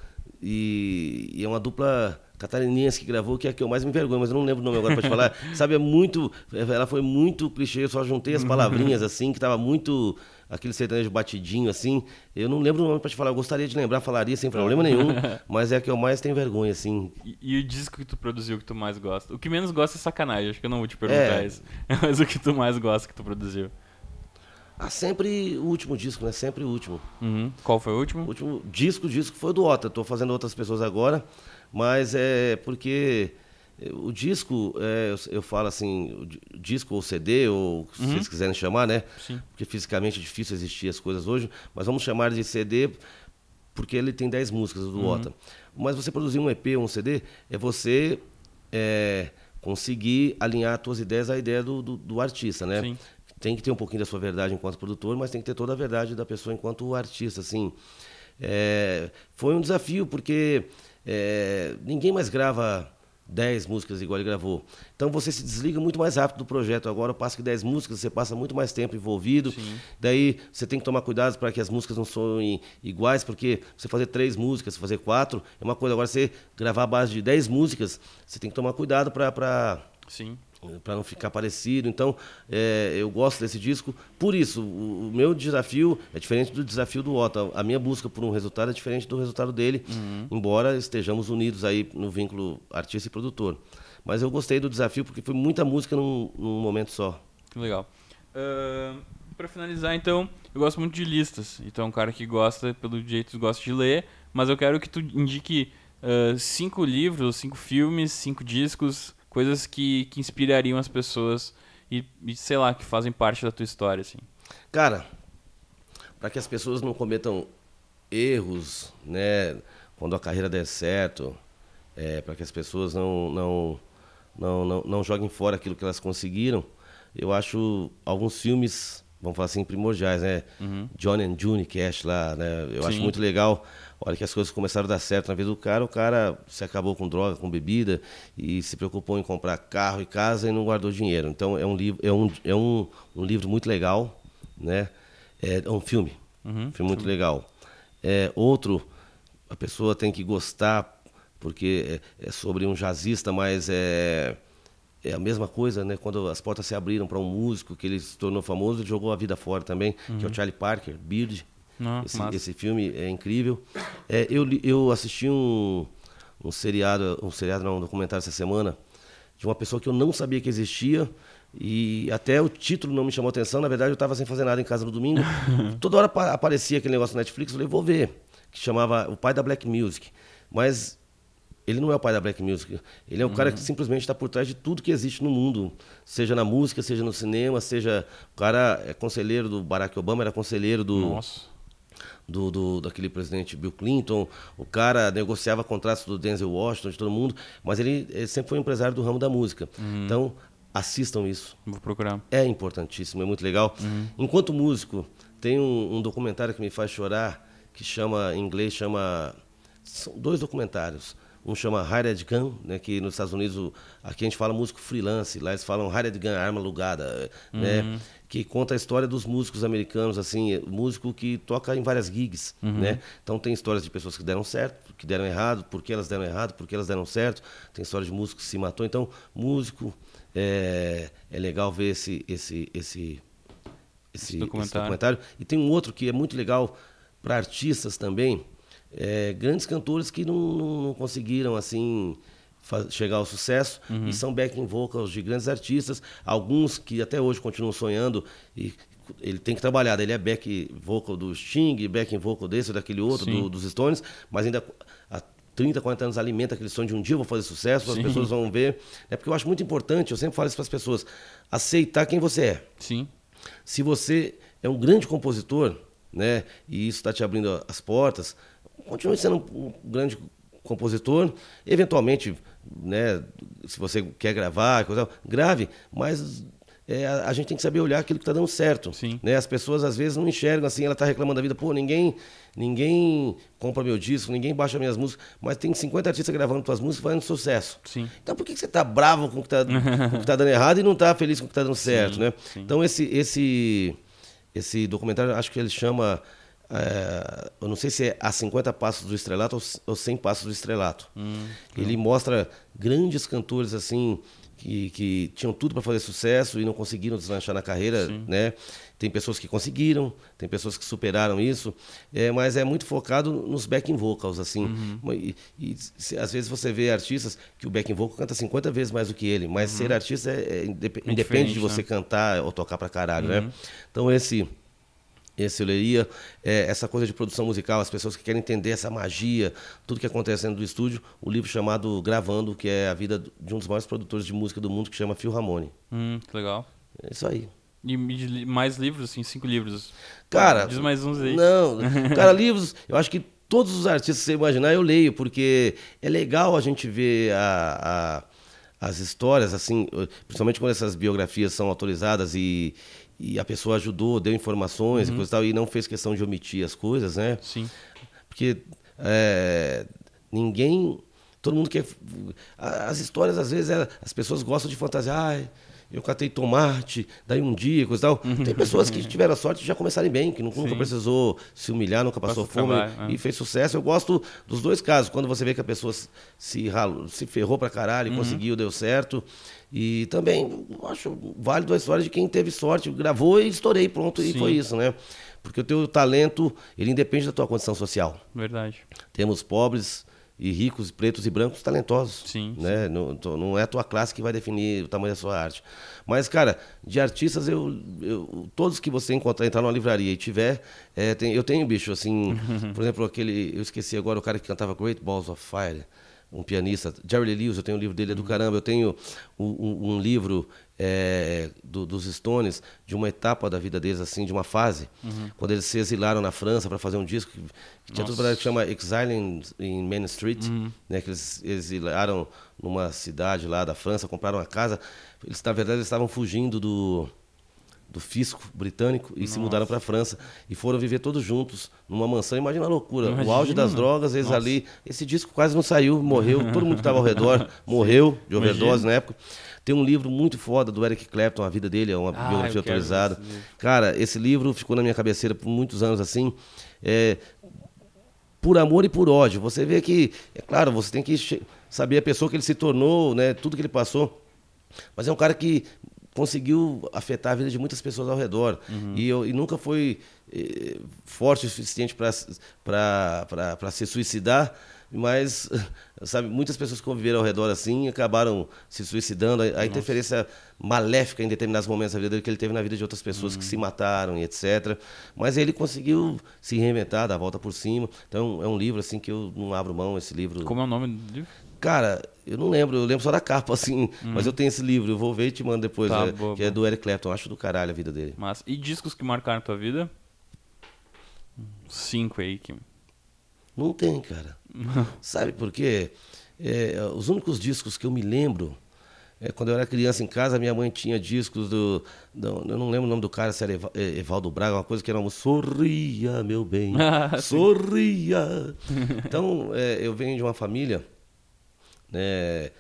E, e é uma dupla catarinense que gravou, que é a que eu mais me envergonho, mas eu não lembro o nome agora pra te falar. Sabe, é muito. Ela foi muito clichê, eu só juntei as palavrinhas assim, que tava muito. Aquele sertanejo batidinho assim. Eu não lembro o nome pra te falar. Eu gostaria de lembrar, falaria sem problema nenhum. mas é a que eu mais tenho vergonha, assim. E, e o disco que tu produziu que tu mais gosta? O que menos gosta é sacanagem, acho que eu não vou te perguntar É. isso. Mas o que tu mais gosta que tu produziu? Ah, sempre o último disco, né? Sempre o último. Uhum. Qual foi o O último? último disco, disco foi o do Ota. Estou fazendo outras pessoas agora, mas é porque o disco, é, eu, eu falo assim, disco ou CD, ou o que vocês quiserem chamar, né? Sim. Porque fisicamente é difícil existir as coisas hoje, mas vamos chamar de CD porque ele tem 10 músicas do Ota. Mas você produzir um EP ou um CD é você é, conseguir alinhar as suas ideias à ideia do, do, do artista, né? Sim. Tem que ter um pouquinho da sua verdade enquanto produtor, mas tem que ter toda a verdade da pessoa enquanto artista, assim. É, foi um desafio, porque é, ninguém mais grava 10 músicas igual ele gravou. Então você se desliga muito mais rápido do projeto. Agora eu passo que 10 músicas, você passa muito mais tempo envolvido. Daí você tem que tomar cuidado para que as músicas não soem iguais, porque você fazer três músicas, fazer quatro, é uma coisa. Agora você gravar a base de 10 músicas, você tem que tomar cuidado para Sim. Para não ficar parecido. Então, é, eu gosto desse disco. Por isso, o, o meu desafio é diferente do desafio do Otto. A minha busca por um resultado é diferente do resultado dele, embora estejamos unidos aí no vínculo artista e produtor. Mas eu gostei do desafio porque foi muita música num, num momento só. Que legal. Ahn, pra finalizar, então, eu gosto muito de listas. Então, um cara que gosta, pelo jeito, gosta de ler. Mas eu quero que tu indique ah, cinco livros, cinco filmes, cinco discos, coisas que, que inspirariam as pessoas e, e, sei lá, que fazem parte da tua história, assim. Cara, para que as pessoas não cometam erros, né, quando a carreira der certo, para que as pessoas não, não, não, não, não joguem fora aquilo que elas conseguiram. Eu acho alguns filmes, vamos falar assim, primordiais, né? Johnny and June Cash lá, né? Eu acho Sim. muito legal. Olha que as coisas começaram a dar certo na vida do cara, o cara se acabou com droga, com bebida e se preocupou em comprar carro e casa e não guardou dinheiro. Então é um livro, é um, é um, um livro muito legal, né? É um filme, um filme muito legal. É, outro, a pessoa tem que gostar porque é, é sobre um jazzista, mas é é a mesma coisa, né? Quando as portas se abriram para um músico que ele se tornou famoso, ele jogou a vida fora também, que é o Charlie Parker, Beard. Ah, esse, esse filme é incrível. É, eu, eu assisti um, um seriado, um seriado não, um documentário essa semana de uma pessoa que eu não sabia que existia e até o título não me chamou atenção. Na verdade, eu estava sem fazer nada em casa no domingo. Toda hora apa- aparecia aquele negócio na Netflix, eu falei, vou ver. Que chamava O Pai da Black Music. Mas ele não é o pai da black music. Ele é o cara que simplesmente está por trás de tudo que existe no mundo, seja na música, seja no cinema, seja o cara é conselheiro do Barack Obama, era conselheiro do Nossa. do, do- daquele presidente Bill Clinton, o cara negociava contratos do Denzel Washington, de todo mundo, mas ele, ele sempre foi um empresário do ramo da música. Então, assistam isso. Vou procurar. É importantíssimo, é muito legal. Enquanto músico, tem um, um documentário que me faz chorar, que chama, em inglês chama, são dois documentários. Um chama Hired Gun, né, que nos Estados Unidos, aqui a gente fala músico freelance, lá eles falam Hired Gun, arma alugada, né, que conta a história dos músicos americanos, assim, músico que toca em várias gigs, né? Então tem histórias de pessoas que deram certo, que deram errado, por que elas deram errado, por que elas deram certo. Tem história de músico que se matou. Então, músico, é, é legal ver esse, esse, esse, esse, esse documentário. documentário. E tem um outro que é muito legal para artistas também, é, grandes cantores que não, não, conseguiram assim chegar ao sucesso Uhum. e são backing vocals de grandes artistas, alguns que até hoje continuam sonhando e ele tem que trabalhar, ele é back vocal do Sting, backing vocal desse ou daquele outro, do- dos Stones, mas ainda há 30, 40 anos alimenta aquele sonho de um dia eu vou fazer sucesso, as Sim. pessoas vão ver. É porque eu acho muito importante, eu sempre falo isso para as pessoas, aceitar quem você é. Sim. Se você é um grande compositor, né, e isso está te abrindo as portas, continue sendo um grande compositor. Eventualmente, né, se você quer gravar, coisa, grave, mas é, a, a gente tem que saber olhar aquilo que está dando certo. Sim. Né? As pessoas às vezes não enxergam assim, ela está reclamando da vida, pô, ninguém, ninguém compra meu disco, ninguém baixa minhas músicas, mas tem 50 artistas gravando tuas músicas fazendo sucesso. Sim. Então por que que você está bravo com o que está tá dando errado e não está feliz com o que está dando certo, né? sim. Então esse esse esse documentário, acho que ele chama é, eu não sei se é a 50 passos do estrelato ou c- ou 100 passos do estrelato. Hum, ele mostra grandes cantores assim que, que tinham tudo para fazer sucesso e não conseguiram deslanchar na carreira, né? Tem pessoas que conseguiram, tem pessoas que superaram isso, é, mas é muito focado nos backing vocals, assim. Uhum. E, e se- às vezes você vê artistas que o backing vocal canta 50 vezes mais do que ele, mas ser artista é, é indep- É independe Uhum. de você né? cantar ou tocar pra caralho, Uhum. né? Então esse esse eu leria é, essa coisa de produção musical, as pessoas que querem entender essa magia, tudo que acontece dentro do estúdio, o livro chamado Gravando, que é a vida de um dos maiores produtores de música do mundo, que chama Phil Ramone. Hum, que legal. É isso aí. E mais livros, assim, cinco livros. Cara, Diz mais uns aí. Não, cara, livros, eu acho que todos os artistas que você imaginar eu leio, porque é legal a gente ver a, a- as histórias, assim, principalmente quando essas biografias são autorizadas e, e a pessoa ajudou, deu informações e coisa e tal, e não fez questão de omitir as coisas, né? Sim. Porque é, ninguém. Todo mundo quer. As histórias, às vezes, é- as pessoas gostam de fantasiar. Ai, eu catei tomate, daí um dia, coisa e tal. Tem pessoas que tiveram a sorte de já começarem bem, que nunca Sim. precisou se humilhar, nunca passou fome é. e fez sucesso. Eu gosto dos dois casos. Quando você vê que a pessoa se- ralou, se ferrou pra caralho, Uhum. e conseguiu, deu certo. E também acho válido a história de quem teve sorte, gravou e estourei, pronto, e Sim. foi isso, né? Porque o teu talento, ele independe da tua condição social. Verdade. Temos pobres e ricos, pretos e brancos talentosos. Sim, Né? Não, tô- não é a tua classe que vai definir o tamanho da sua arte. Mas, cara, de artistas, eu, eu- todos que você encontrar, entrar numa livraria e tiver, é, tem- eu tenho, bicho, assim, por exemplo, aquele, eu esqueci agora, o cara que cantava Great Balls of Fire, um pianista, Jerry Lee Lewis, eu tenho um livro dele, é do caramba, eu tenho um, um- um livro é, do- dos Stones, de uma etapa da vida deles, assim, de uma fase, quando eles se exilaram na França para fazer um disco que, que tinha tudo para que chama Exile in, in Main Street, né, que eles exilaram numa cidade lá da França, compraram uma casa. Eles, na verdade, eles estavam fugindo do do fisco britânico e se mudaram para a França e foram viver todos juntos numa mansão. Imagina a loucura, o auge das Imagina. drogas, eles Nossa. ali. Esse disco quase não saiu, morreu, todo mundo que estava ao redor morreu de overdose Imagina. na época. Tem um livro muito foda do Eric Clapton, a vida dele, é uma Ah, biografia autorizada. Cara, esse livro ficou na minha cabeceira por muitos anos assim. É, por amor e por ódio. Você vê que, é claro, você tem que saber a pessoa que ele se tornou, né, tudo que ele passou. Mas é um cara que conseguiu afetar a vida de muitas pessoas ao redor. E, eu, e nunca foi eh, forte o suficiente para se suicidar. Mas, sabe, muitas pessoas que conviveram ao redor assim acabaram se suicidando. A, a interferência maléfica em determinados momentos da vida dele que ele teve na vida de outras pessoas que se mataram e etc. Mas ele conseguiu se reinventar, dar a volta por cima. Então é um livro assim que eu não abro mão, esse livro. Como é o nome do livro? Cara, eu não lembro, eu lembro só da capa, assim, mas eu tenho esse livro, eu vou ver e te mando depois, Tá, é, boa, que é boa. do Eric Clapton, acho do caralho a vida dele. Mas, e discos que marcaram a tua vida? Cinco aí que... Não tem, cara. Sabe por quê? É, os únicos discos que eu me lembro, é, quando eu era criança em casa, minha mãe tinha discos do, do- Eu não lembro o nome do cara, se era Eva- eh, Evaldo Braga, uma coisa que era um Sorria, meu bem, Ah, sorria. Então, é, eu venho de uma família. Né,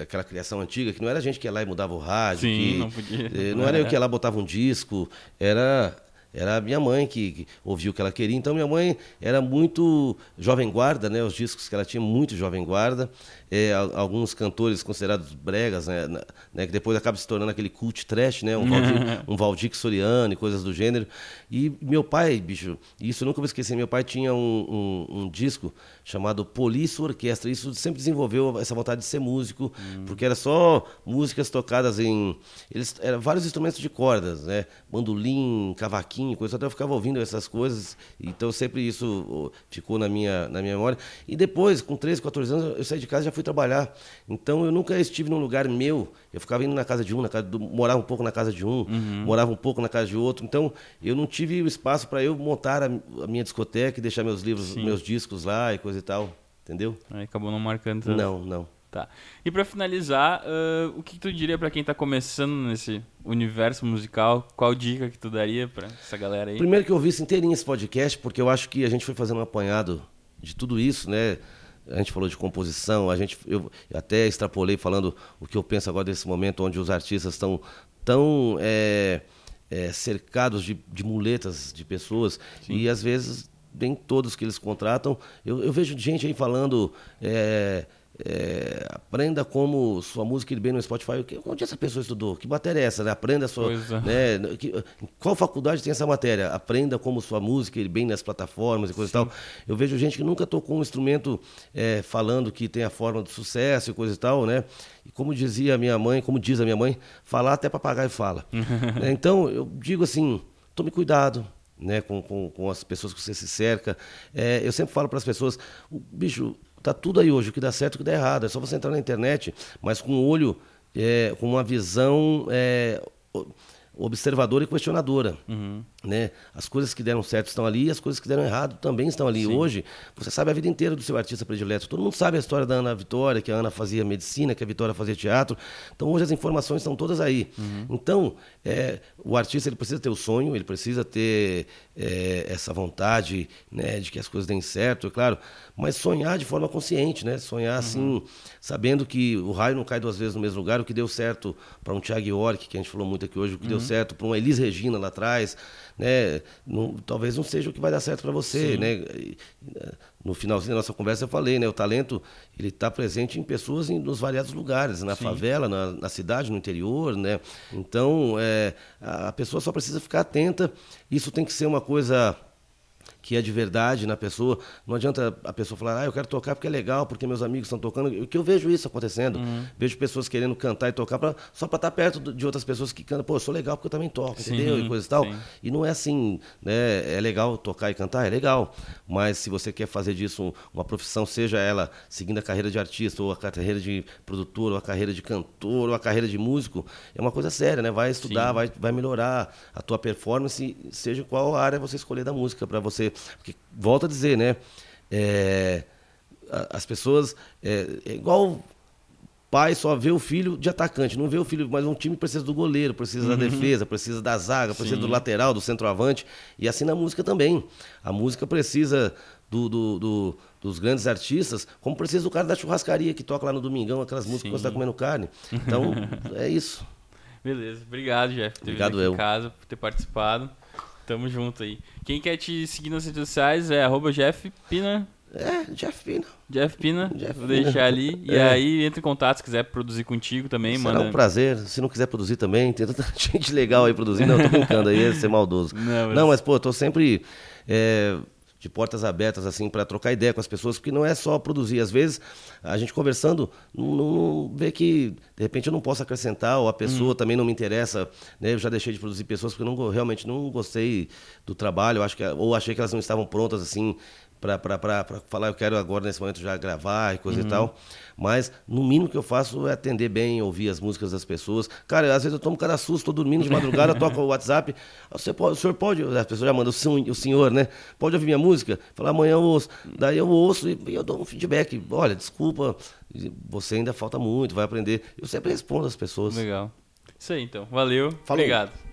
aquela criação antiga, que não era a gente que ia lá e mudava o rádio. Sim, que, não podia. eh, não era eu que ia lá e botava um disco, era era minha mãe que, que ouvia o que ela queria. Então minha mãe era muito jovem guarda, né? Os discos que ela tinha muito jovem guarda. É, al- alguns cantores considerados bregas, né? né, Que depois acaba se tornando aquele cult trash, né? Um Valdir, um Valdir Soriano e coisas do gênero. E meu pai, bicho, isso eu nunca vou esquecer. Meu pai tinha um, um- um disco chamado Polícia Orquestra. Isso sempre desenvolveu essa vontade de ser músico, porque era só músicas tocadas em eles eram vários instrumentos de cordas, né? Bandolim, cavaquinho, coisa. Até eu ficava ouvindo essas coisas. Então sempre isso ficou na minha na minha memória. E depois, com 13, 14 anos, eu saí de casa e já fui trabalhar. Então eu nunca estive num lugar meu. Eu ficava indo na casa de um, na casa do, morava um pouco na casa de um, morava um pouco na casa de outro. Então eu não tive o espaço para eu montar a, a minha discoteca e deixar meus livros, Sim. meus discos lá e coisa e tal. Entendeu? Aí acabou não marcando tanto. Não, não. Tá. E pra finalizar, ah, o que, tu diria pra quem tá começando nesse universo musical? Qual dica que tu daria pra essa galera aí? Primeiro que eu vi isso inteirinho esse podcast, porque eu acho que a gente foi fazendo um apanhado de tudo isso, né? A gente falou de composição, a gente, eu até extrapolei falando o que eu penso agora desse momento onde os artistas estão tão é, é, cercados de, de muletas de pessoas e às vezes nem todos que eles contratam. Eu, eu vejo gente aí falando. é, é, aprenda como sua música ir bem no Spotify. Onde essa pessoa estudou? Que matéria é essa? Né? Aprenda sua. É. né, que- qual faculdade tem essa matéria? Aprenda como sua música ir bem nas plataformas e coisa e tal. Eu vejo gente que nunca tocou um instrumento é, falando que tem a forma do sucesso e coisa e tal, né? E como dizia a minha mãe, como diz a minha mãe, falar até papagaio fala. Né, então, eu digo assim, tome cuidado. Né, com, com, com as pessoas que você se cerca. É, eu sempre falo para as pessoas, o bicho, tá tudo aí hoje, o que dá certo e o que dá errado. É só você entrar na internet, mas com o olho, é, com uma visão é, observadora e questionadora. Né? As coisas que deram certo estão ali e as coisas que deram errado também estão ali. Hoje, você sabe a vida inteira do seu artista predileto. Todo mundo sabe a história da Ana Vitória, que a Ana fazia medicina, que a Vitória fazia teatro. Então, hoje as informações estão todas aí. Então, é, o artista ele precisa ter o sonho, ele precisa ter é, essa vontade né, de que as coisas deem certo, é claro, mas sonhar de forma consciente, né? Sonhar assim, sabendo que o raio não cai duas vezes no mesmo lugar. O que deu certo para um Thiago York, que a gente falou muito aqui hoje, o que deu certo para uma Elis Regina lá atrás, né? Não- talvez não seja o que vai dar certo para você, né? E, eh, No finalzinho da nossa conversa eu falei, né? O talento ele está presente em pessoas em, nos variados lugares, na favela, na, na cidade, no interior, né? Então, é, a pessoa só precisa ficar atenta. Isso tem que ser uma coisa que é de verdade na pessoa. Não adianta a pessoa falar, ah, eu quero tocar porque é legal, porque meus amigos estão tocando. O que eu vejo isso acontecendo. Uhum. Vejo pessoas querendo cantar e tocar pra, só para estar tá perto de outras pessoas que cantam. Pô, eu sou legal porque eu também toco, sim, entendeu? E coisa e tal. Sim. E não é assim, né? É legal tocar e cantar, é legal. Mas se você quer fazer disso uma profissão, seja ela seguindo a carreira de artista, ou a carreira de produtor, ou a carreira de cantor, ou a carreira de músico, é uma coisa séria, né? Vai estudar, vai, vai melhorar a tua performance, seja qual área você escolher da música para você. Porque, volto a dizer, né? É, as pessoas. É, é igual pai só vê o filho de atacante, não vê o filho, mas um time precisa do goleiro, precisa uhum. da defesa, precisa da zaga, precisa Sim. do lateral, do centroavante. E assim na música também. A música precisa do, do, do, dos grandes artistas, como precisa do cara da churrascaria que toca lá no Domingão, aquelas músicas Sim. que você está comendo carne. Então, é isso. Beleza, obrigado, Jeff, por ter obrigado vindo aqui eu. em casa, por ter participado. Tamo junto aí. Quem quer te seguir nas redes sociais é arroba Jeff Pina. É, Jeff Pina. Jeff Pina, Jeff vou Pina. deixar ali. E é. aí, entre em contato se quiser produzir contigo também, Será manda. um prazer. Se não quiser produzir também, tem tanta gente legal aí produzindo. Não, tô brincando aí, é ser maldoso. Não, mas, não, mas pô, eu tô sempre. É, de portas abertas assim para trocar ideia com as pessoas, porque não é só produzir. Às vezes a gente conversando não, não vê que de repente eu não posso acrescentar ou a pessoa hum. também não me interessa. Né? Eu já deixei de produzir pessoas porque eu não, realmente não gostei do trabalho, acho que ou achei que elas não estavam prontas assim para falar, eu quero agora nesse momento já gravar e coisa uhum. e tal. Mas, no mínimo que eu faço é atender bem, ouvir as músicas das pessoas. Cara, às vezes eu tomo cada susto, tô dormindo de madrugada, toco o WhatsApp. Você pode, o senhor pode, a pessoa já manda, o senhor, né? Pode ouvir minha música? Fala, amanhã eu ouço. Daí eu ouço e eu dou um feedback. Olha, desculpa, você ainda falta muito, vai aprender. Eu sempre respondo às pessoas. Legal. Isso aí, então. Valeu. Falou. Obrigado.